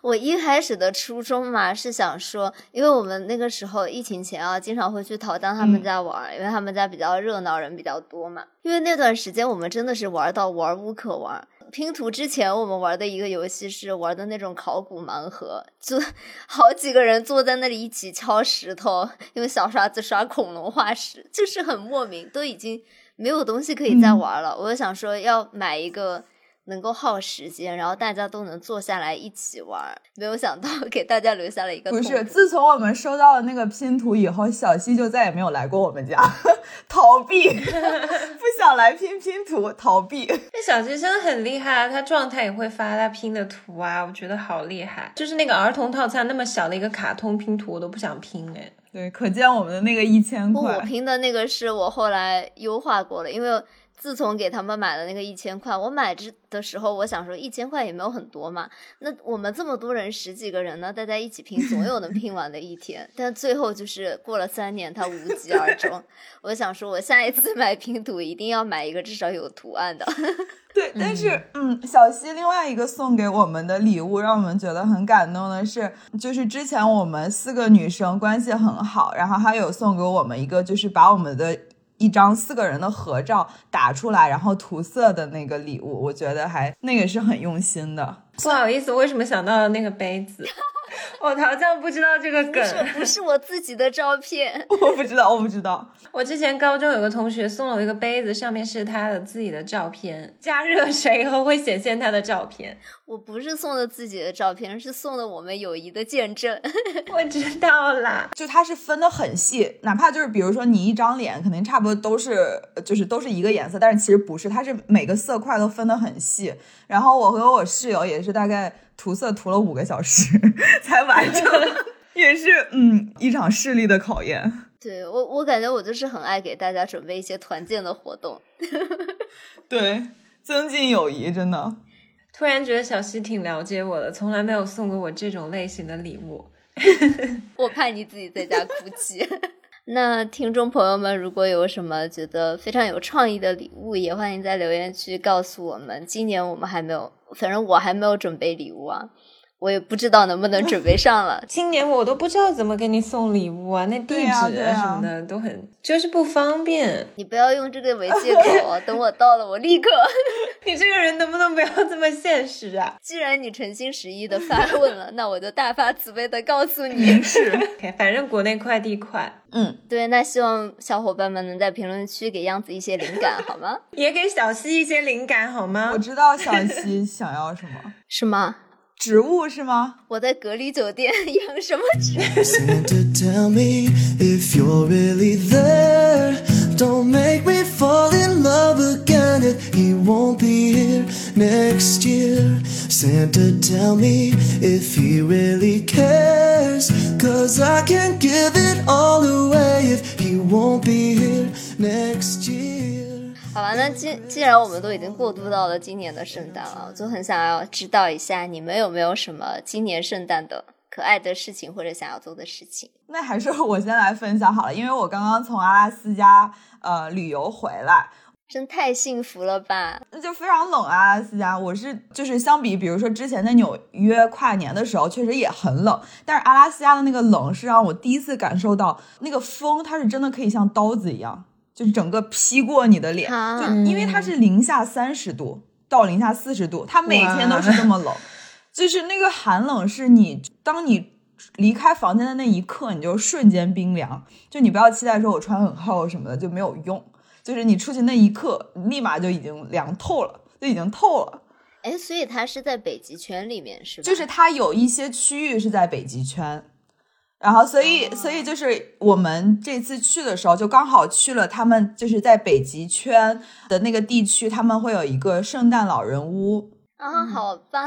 我一开始的初衷嘛是想说，因为我们那个时候疫情前啊，经常会去陶丹他们家玩儿，因为他们家比较热闹，人比较多嘛。因为那段时间我们真的是玩到玩无可玩。拼图之前我们玩的一个游戏是玩的那种考古盲盒，就 好几个人坐在那里一起敲石头，用小刷子刷恐龙化石，就是很莫名，都已经没有东西可以再玩了。我就想说要买一个能够耗时间，然后大家都能坐下来一起玩。没有想到 给大家留下了一个不是，自从我们收到了那个拼图以后，小西就再也没有来过我们家，逃避，不想来拼拼图，逃避。那小西真的很厉害啊！他状态也会发他拼的图啊，我觉得好厉害。就是那个儿童套餐那么小的一个卡通拼图，我都不想拼哎。对，可见我们的那个一千块，我块，拼的那个是我后来优化过了，因为自从给他们买了那个一千块，我买之的时候我想说一千块也没有很多嘛，那我们这么多人十几个人呢，大家一起拼，总有能拼完的一天。但最后就是过了三年，它无疾而终。我想说，我下一次买拼图一定要买一个至少有图案的。对，但是嗯，小溪另外一个送给我们的礼物，让我们觉得很感动的是，就是之前我们四个女生关系很好，然后她有送给我们一个，就是把我们的一张四个人的合照打出来，然后涂色的那个礼物，我觉得还那个是很用心的。不好意思，为什么想到了那个杯子？我好像不知道这个不梗。是 不是我自己的照片，我不知道，我不知道。我之前高中有个同学送了我一个杯子，上面是他的自己的照片，加热水以后会显现他的照片。我不是送的自己的照片，是送的我们友谊的见证。我知道啦，就它是分的很细，哪怕就是比如说你一张脸肯定差不多都是就是都是一个颜色，但是其实不是，它是每个色块都分的很细。然后我和我室友也是大概涂色涂了五个小时 才完成，也是嗯一场视力的考验。对我，我感觉我就是很爱给大家准备一些团建的活动。对，增进友谊真的。突然觉得小西挺了解我的，从来没有送过我这种类型的礼物。我怕你自己在家哭泣。那听众朋友们，如果有什么觉得非常有创意的礼物，也欢迎在留言区告诉我们。今年我们还没有，反正我还没有准备礼物啊，我也不知道能不能准备 上了。今年我都不知道怎么给你送礼物啊，那地对址啊什么的都很，就是不方便。你不要用这个为借口啊！等我到了，我立刻。你这个人能不能不要这么现实啊既然你诚心实意的发问了，那我就大发慈悲的告诉你。是反正国内快递快，嗯，对，那希望小伙伴们能在评论区给样子一些灵感，好吗？也给小西一些灵感好吗我？知道小西想要什么，是吗？Santa, tell me if you're really there. Don't make me fall in love again if he won't be here next year. Santa, tell me if he really cares. Cause I can give it all away if he won't be here next year. 好吧，那既既然我们都已经过渡到了今年的圣诞了，我就很想要知道一下你们有没有什么今年圣诞的可爱的事情或者想要做的事情。那还是我先来分享好了，因为我刚刚从阿拉斯加呃旅游回来，真太幸福了吧！那就非常冷啊，阿拉斯加。我是就是相比，比如说之前在纽约跨年的时候，确实也很冷，但是阿拉斯加的那个冷是让我第一次感受到那个风，它是真的可以像刀子一样，就是整个劈过你的脸，啊就因为它是零下三十度到零下四十度，它每天都是这么冷，就是那个寒冷是你当你。离开房间的那一刻，你就瞬间冰凉。就你不要期待说我穿很厚什么的就没有用，就是你出去那一刻，立马就已经凉透了，就已经透了。哎，所以它是在北极圈里面是吧？就是它有一些区域是在北极圈，然后所以、所以就是我们这次去的时候，就刚好去了他们就是在北极圈的那个地区，他们会有一个圣诞老人屋。啊，好棒！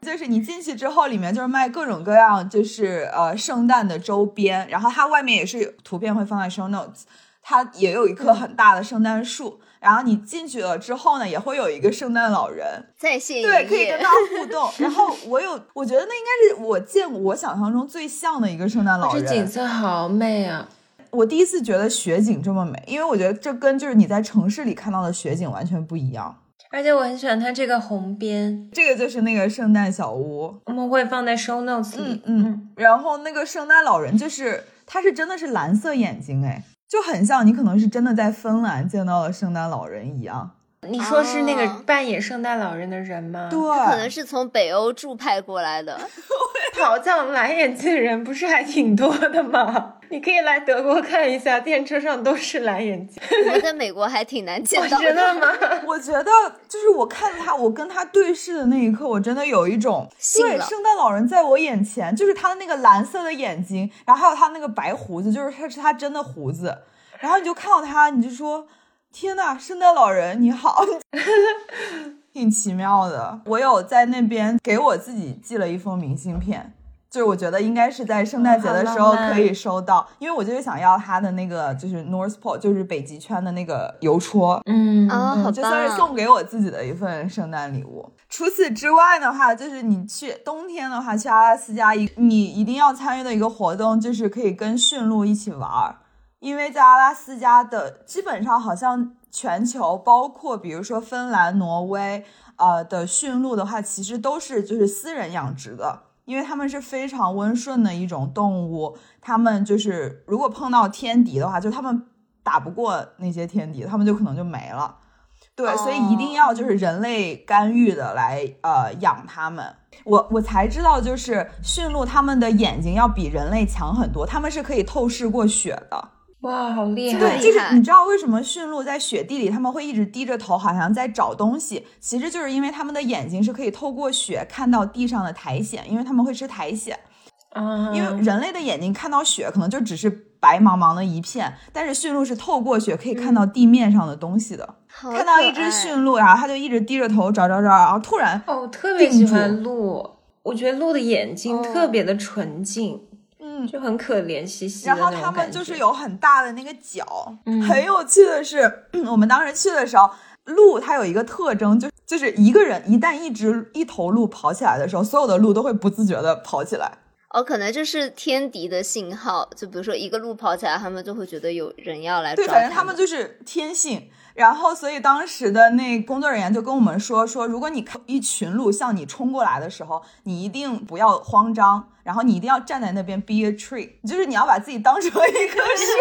就是你进去之后，里面就是卖各种各样，就是呃圣诞的周边，然后它外面也是图片会放在 show notes，它也有一棵很大的圣诞树，然后你进去了之后呢，也会有一个圣诞老人，在线对，可以跟他互动。然后我有，我觉得那应该是我见过我想象中最像的一个圣诞老人这景。色好美啊！我第一次觉得雪景这么美，因为我觉得这跟就是你在城市里看到的雪景完全不一样。而且我很喜欢它这个红边，这个就是那个圣诞小屋，我们会放在 show notes 里。嗯嗯，然后那个圣诞老人就是他是真的是蓝色眼睛，哎，就很像你可能是真的在芬兰见到了圣诞老人一样。你说是那个哦扮演圣诞老人的人吗？对，可能是从北欧驻派过来的。好像蓝眼睛的人不是还挺多的吗？你可以来德国看一下，电车上都是蓝眼睛。我在美国还挺难见到真的 吗？我觉得就是我看他，我跟他对视的那一刻，我真的有一种对信了圣诞老人在我眼前，就是他的那个蓝色的眼睛，然后还有他那个白胡子，就是他是他真的胡子，然后你就看到他，你就说天呐，圣诞老人你好，挺奇妙的。我有在那边给我自己寄了一封明信片。就是我觉得应该是在圣诞节的时候可以收到，因为我就是想要他的那个就是 North Pole，就是北极圈的那个邮戳，嗯啊，好就算是！送给我自己的一份圣诞礼物。除此之外的话，就是你去冬天的话，去阿拉斯加一你一定要参与的一个活动，就是可以跟驯鹿一起玩儿。因为在阿拉斯加的基本上好像全球，包括比如说芬兰、挪威，呃的驯鹿的话，其实都是就是私人养殖的。因为它们是非常温顺的一种动物，它们就是如果碰到天敌的话，就它们打不过那些天敌，它们就可能就没了。对，所以一定要就是人类干预的来呃养它们。我我才知道，就是驯鹿它们的眼睛要比人类强很多，它们是可以透视过雪的。哇，好厉，害！对就是你知道为什么驯鹿在雪地里他们会一直低着头，好像在找东西？其实就是因为它们的眼睛是可以透过雪看到地上的苔藓，因为它们会吃苔藓。啊，因为人类的眼睛看到雪可能就只是白茫茫的一片，但是驯鹿是透过雪可以看到地面上的东西的。好看到一只驯鹿，然后它就一直低着头找找找，然后突然，哦，我特别喜欢鹿，我觉得鹿的眼睛哦特别的纯净，嗯，就很可怜兮兮的然后他们就是有很大的那个脚。嗯很有趣的是，我们当时去的时候，鹿它有一个特征，就就是一个人一旦一只一头鹿跑起来的时候，所有的鹿都会不自觉的跑起来。哦，可能就是天敌的信号，就比如说一个鹿跑起来，他们就会觉得有人要来抓对，反正他他们就是天性。然后，所以当时的那工作人员就跟我们说说，如果你看一群鹿向你冲过来的时候，你一定不要慌张，然后你一定要站在那边 be a tree，就是你要把自己当成一棵 树。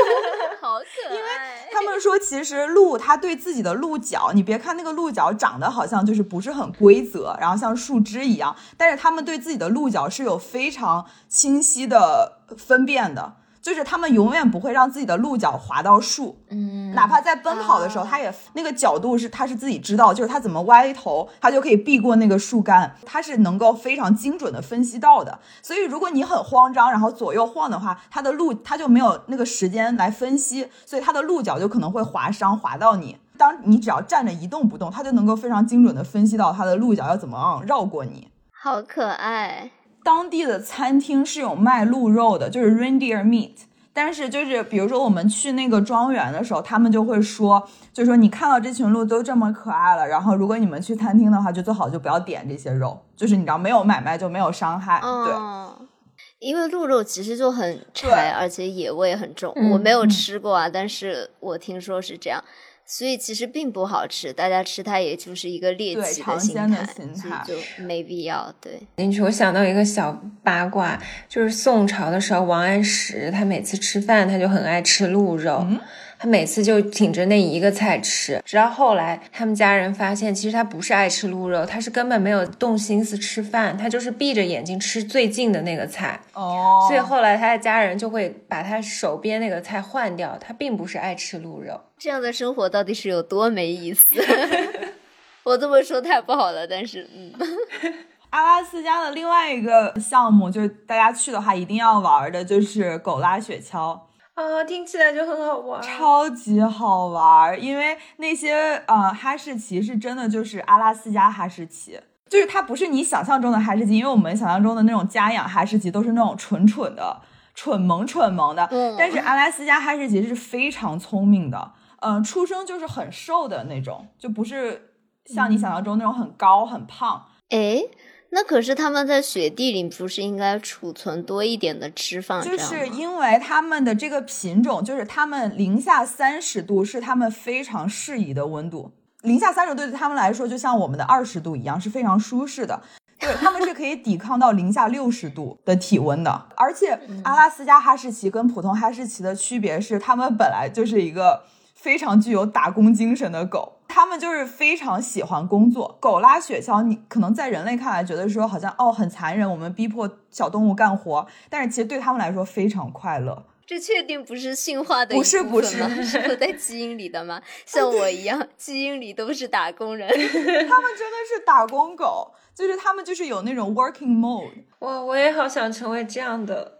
好可爱。因为他们说，其实鹿它对自己的鹿角，你别看那个鹿角长得好像就是不是很规则，然后像树枝一样，但是他们对自己的鹿角是有非常清晰的分辨的。就是他们永远不会让自己的鹿角滑到树，嗯，哪怕在奔跑的时候，啊它也那个角度是它是自己知道，就是它怎么歪头，它就可以避过那个树干，它是能够非常精准的分析到的。所以如果你很慌张，然后左右晃的话，它的鹿它就没有那个时间来分析，所以它的鹿角就可能会划伤，划到你。当你只要站着一动不动，它就能够非常精准的分析到它的鹿角要怎么样绕过你。好可爱，当地的餐厅是有卖鹿肉的，就是 reindeer meat。但是就是比如说我们去那个庄园的时候，他们就会说，就说你看到这群鹿都这么可爱了，然后如果你们去餐厅的话，就最好就不要点这些肉，就是你知道没有买卖就没有伤害。对，嗯，因为鹿肉其实就很对柴，而且野味很重。嗯我没有嗯吃过啊，但是我听说是这样，所以其实并不好吃。大家吃它也就是一个猎奇的心态，的心所以态就没必要。对，进去，我想到一个小八卦，就是宋朝的时候，王安石他每次吃饭他就很爱吃鹿肉，他每次就挺着那一个菜吃，直到后来他们家人发现，其实他不是爱吃鹿肉，他是根本没有动心思吃饭，他就是闭着眼睛吃最近的那个菜，哦，所以后来他的家人就会把他手边那个菜换掉，他并不是爱吃鹿肉。这样的生活到底是有多没意思？我这么说太不好了，但是嗯，阿拉斯加的另外一个项目，就是大家去的话一定要玩的，就是狗拉雪橇。啊，听起来就很好玩。超级好玩儿，因为那些呃哈士奇是真的就是阿拉斯加哈士奇，就是它不是你想象中的哈士奇，因为我们想象中的那种家养哈士奇都是那种蠢蠢的、蠢萌蠢萌的，嗯但是阿拉斯加哈士奇是非常聪明的，嗯、出生就是很瘦的那种，就不是像你想象中那种很高很胖。诶，那可是他们在雪地里不是应该储存多一点的脂肪？就是因为它们的这个品种，就是它们零下三十度是它们非常适宜的温度。零下三十度对他们来说，就像我们的二十度一样，是非常舒适的。对，它们是可以抵抗到零下六十度的体温的。而且，阿拉斯加哈士奇跟普通哈士奇的区别是，它们本来就是一个非常具有打工精神的狗。他们就是非常喜欢工作。狗拉雪橇，你可能在人类看来觉得说好像哦很残忍，我们逼迫小动物干活，但是其实对他们来说非常快乐。这确定不是驯化的不是一部分吗不是刻 在基因里的吗？像我一样，基因里都是打工人。他们真的是打工狗，就是他们就是有那种 working mode，我我也好想成为这样的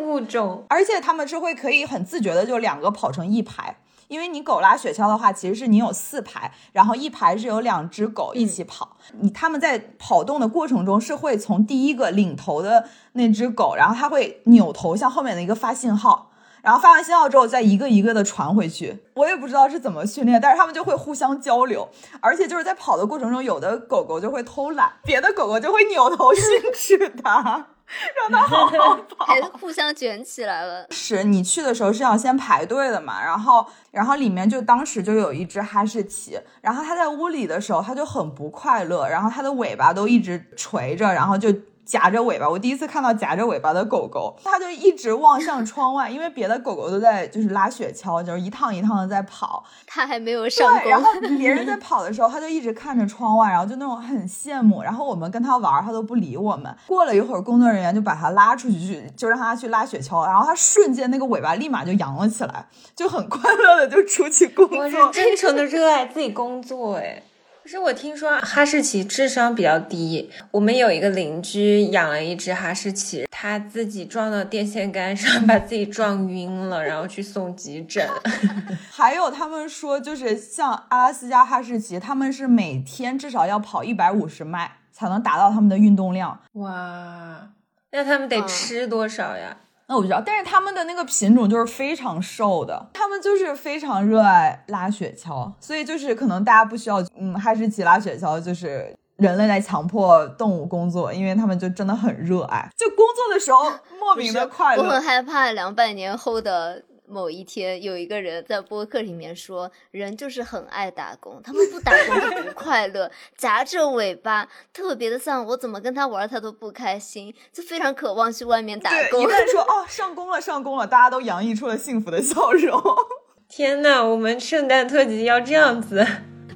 物种。而且他们是会可以很自觉的就两个跑成一排。因为你狗拉雪橇的话，其实是你有四排，然后一排是有两只狗一起跑。你他们在跑动的过程中是会从第一个领头的那只狗，然后它会扭头向后面的一个发信号，然后发完信号之后再一个一个的传回去。我也不知道是怎么训练，但是他们就会互相交流，而且就是在跑的过程中，有的狗狗就会偷懒，别的狗狗就会扭头训斥它。让它好好跑，还互相卷起来了。是你去的时候是要先排队的嘛，然后然后里面就当时就有一只哈士奇，然后它在屋里的时候它就很不快乐，然后它的尾巴都一直垂着，然后就夹着尾巴。我第一次看到夹着尾巴的狗狗，它就一直望向窗外，因为别的狗狗都在就是拉雪橇，就是一趟一趟的在跑，它还没有上对，然后，别人在跑的时候，它就一直看着窗外，然后就那种很羡慕。然后我们跟它玩，它都不理我们。过了一会儿，工作人员就把它拉出去，就让它去拉雪橇。然后它瞬间那个尾巴立马就扬了起来，就很快乐的就出去工我是作。真诚的热爱自己工作哎。可是我听说哈士奇智商比较低，我们有一个邻居养了一只哈士奇，他自己撞到电线杆上，把自己撞晕了，然后去送急诊。还有他们说，就是像阿拉斯加哈士奇，他们是每天至少要跑一百五十迈才能达到他们的运动量。哇，那他们得嗯吃多少呀？那我不知道，但是他们的那个品种就是非常瘦的，他们就是非常热爱拉雪橇，所以就是可能大家不需要，嗯，哈士奇拉雪橇就是人类在强迫动物工作，因为他们就真的很热爱，就工作的时候莫名的快乐我很。害怕两百年后的某一天，有一个人在播客里面说，人就是很爱打工，他们不打工就不快乐，夹着尾巴，特别的丧。我怎么跟他玩，他都不开心，就非常渴望去外面打，工一。旦说哦上工了上工了，大家都洋溢出了幸福的笑容。天呐，我们圣诞特辑要这样子。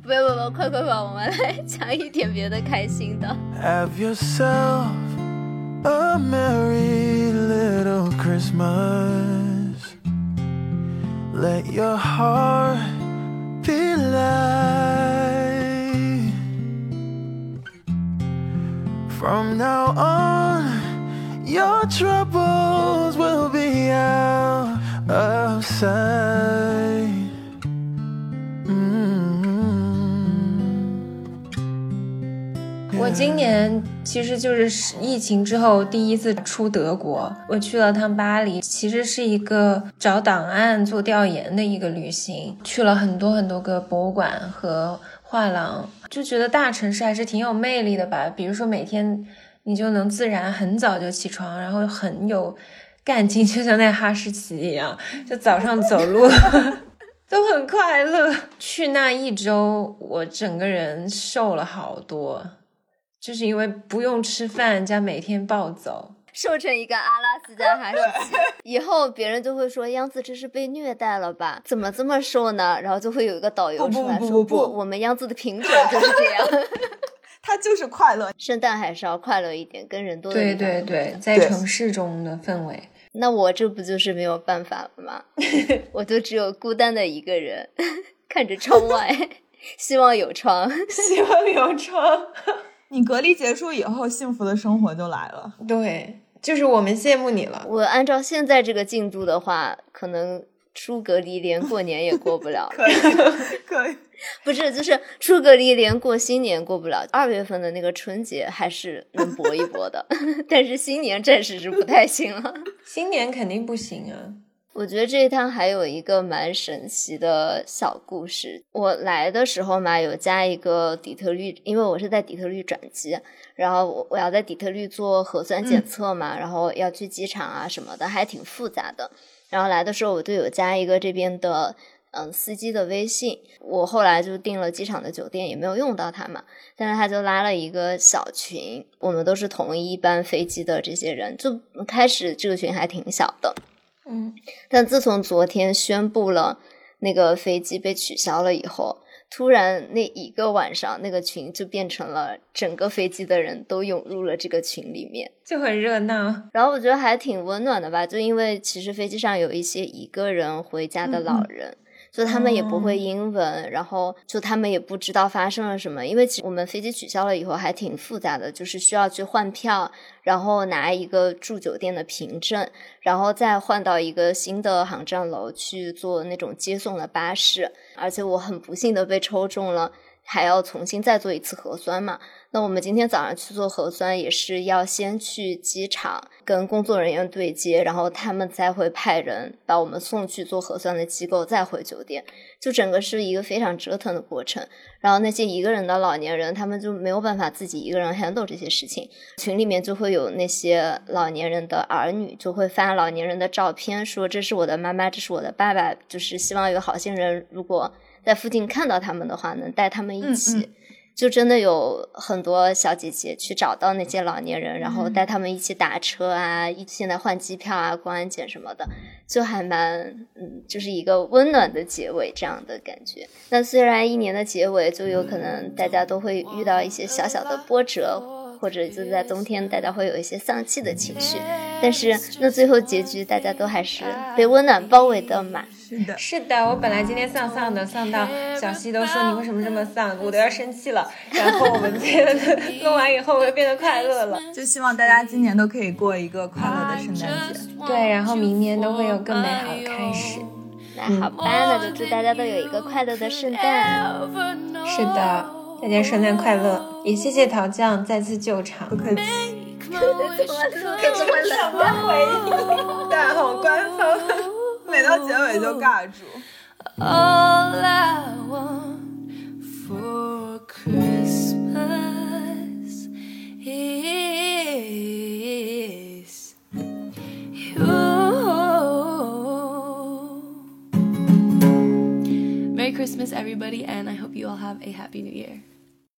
不要不要，快快快，我们来讲一点别的开心的。Have yourself a merry little Christmas. Let your heart be light. From now on, your troubles will be out of sight. Mm hmm. 我今年其实就是疫情之后第一次出德国，我去了趟巴黎，其实是一个找档案做调研的一个旅行，去了很多很多个博物馆和画廊，就觉得大城市还是挺有魅力的吧。比如说每天你就能自然很早就起床，然后很有干劲，就像那哈士奇一样，就早上走路。都很快乐。去那一周，我整个人瘦了好多，就是因为不用吃饭加每天暴走。瘦成一个阿拉斯加哈士奇，以后别人就会说央子这是被虐待了吧？怎么这么瘦呢？然后就会有一个导游出来说不不不我们央子的品种就是这样。他就是快乐，圣诞还是要快乐一点，跟人多的对对对，在城市中的氛围。那我这不就是没有办法了吗？我就只有孤单的一个人，看着窗外，希望有窗。希望有窗。你隔离结束以后，幸福的生活就来了。对，就是我们羡慕你了。我按照现在这个进度的话，可能出隔离连过年也过不了了。可以，可以。不是，就是出隔离连过新年过不了，二月份的那个春节还是能搏一搏的，但是新年暂时是不太行了。新年肯定不行啊。我觉得这一趟还有一个蛮神奇的小故事。我来的时候嘛，有加一个底特律，因为我是在底特律转机，然后我我要在底特律做核酸检测嘛，然后要去机场啊什么的，还挺复杂的。然后来的时候我就有加一个这边的嗯司机的微信，我后来就订了机场的酒店，也没有用到他嘛，但是他就拉了一个小群，我们都是同一班飞机的这些人，就开始这个群还挺小的。嗯，但自从昨天宣布了那个飞机被取消了以后，突然那一个晚上，那个群就变成了整个飞机的人都涌入了这个群里面。就很热闹。然后我觉得还挺温暖的吧，就因为其实飞机上有一些一个人回家的老人。就他们也不会英文，然后就他们也不知道发生了什么，因为其实我们飞机取消了以后还挺复杂的，就是需要去换票，然后拿一个住酒店的凭证，然后再换到一个新的航站楼去坐那种接送的巴士，而且我很不幸的被抽中了，还要重新再做一次核酸嘛。那我们今天早上去做核酸，也是要先去机场跟工作人员对接，然后他们再会派人把我们送去做核酸的机构，再回酒店。就整个是一个非常折腾的过程。然后那些一个人的老年人，他们就没有办法自己一个人 handle 这些事情。群里面就会有那些老年人的儿女，就会发老年人的照片，说这是我的妈妈，这是我的爸爸，就是希望有好心人如果在附近看到他们的话，能带他们一起。嗯嗯就真的有很多小姐姐去找到那些老年人，然后带他们一起打车啊，一起现在换机票啊、过安检什么的，就还蛮嗯，就是一个温暖的结尾这样的感觉。那虽然一年的结尾就有可能大家都会遇到一些小小的波折，或者就在冬天大家会有一些丧气的情绪，但是那最后结局大家都还是被温暖包围的嘛。是的，是的，我本来今天丧丧的，丧到小西都说你为什么这么丧，我都要生气了。然后我们今天 录完以后，我又变得快乐了。就希望大家今年都可以过一个快乐的圣诞节。对，然后明年都会有更美好的开始。那好吧，那就祝大家都有一个快乐的圣诞。是的，大家圣诞快乐！也谢谢桃酱再次救场不。客气，怎么什么回应？大好官方。每到结尾就尬住。All I want for Christmas is you. Merry Christmas, everybody, and I hope you all have a happy new year.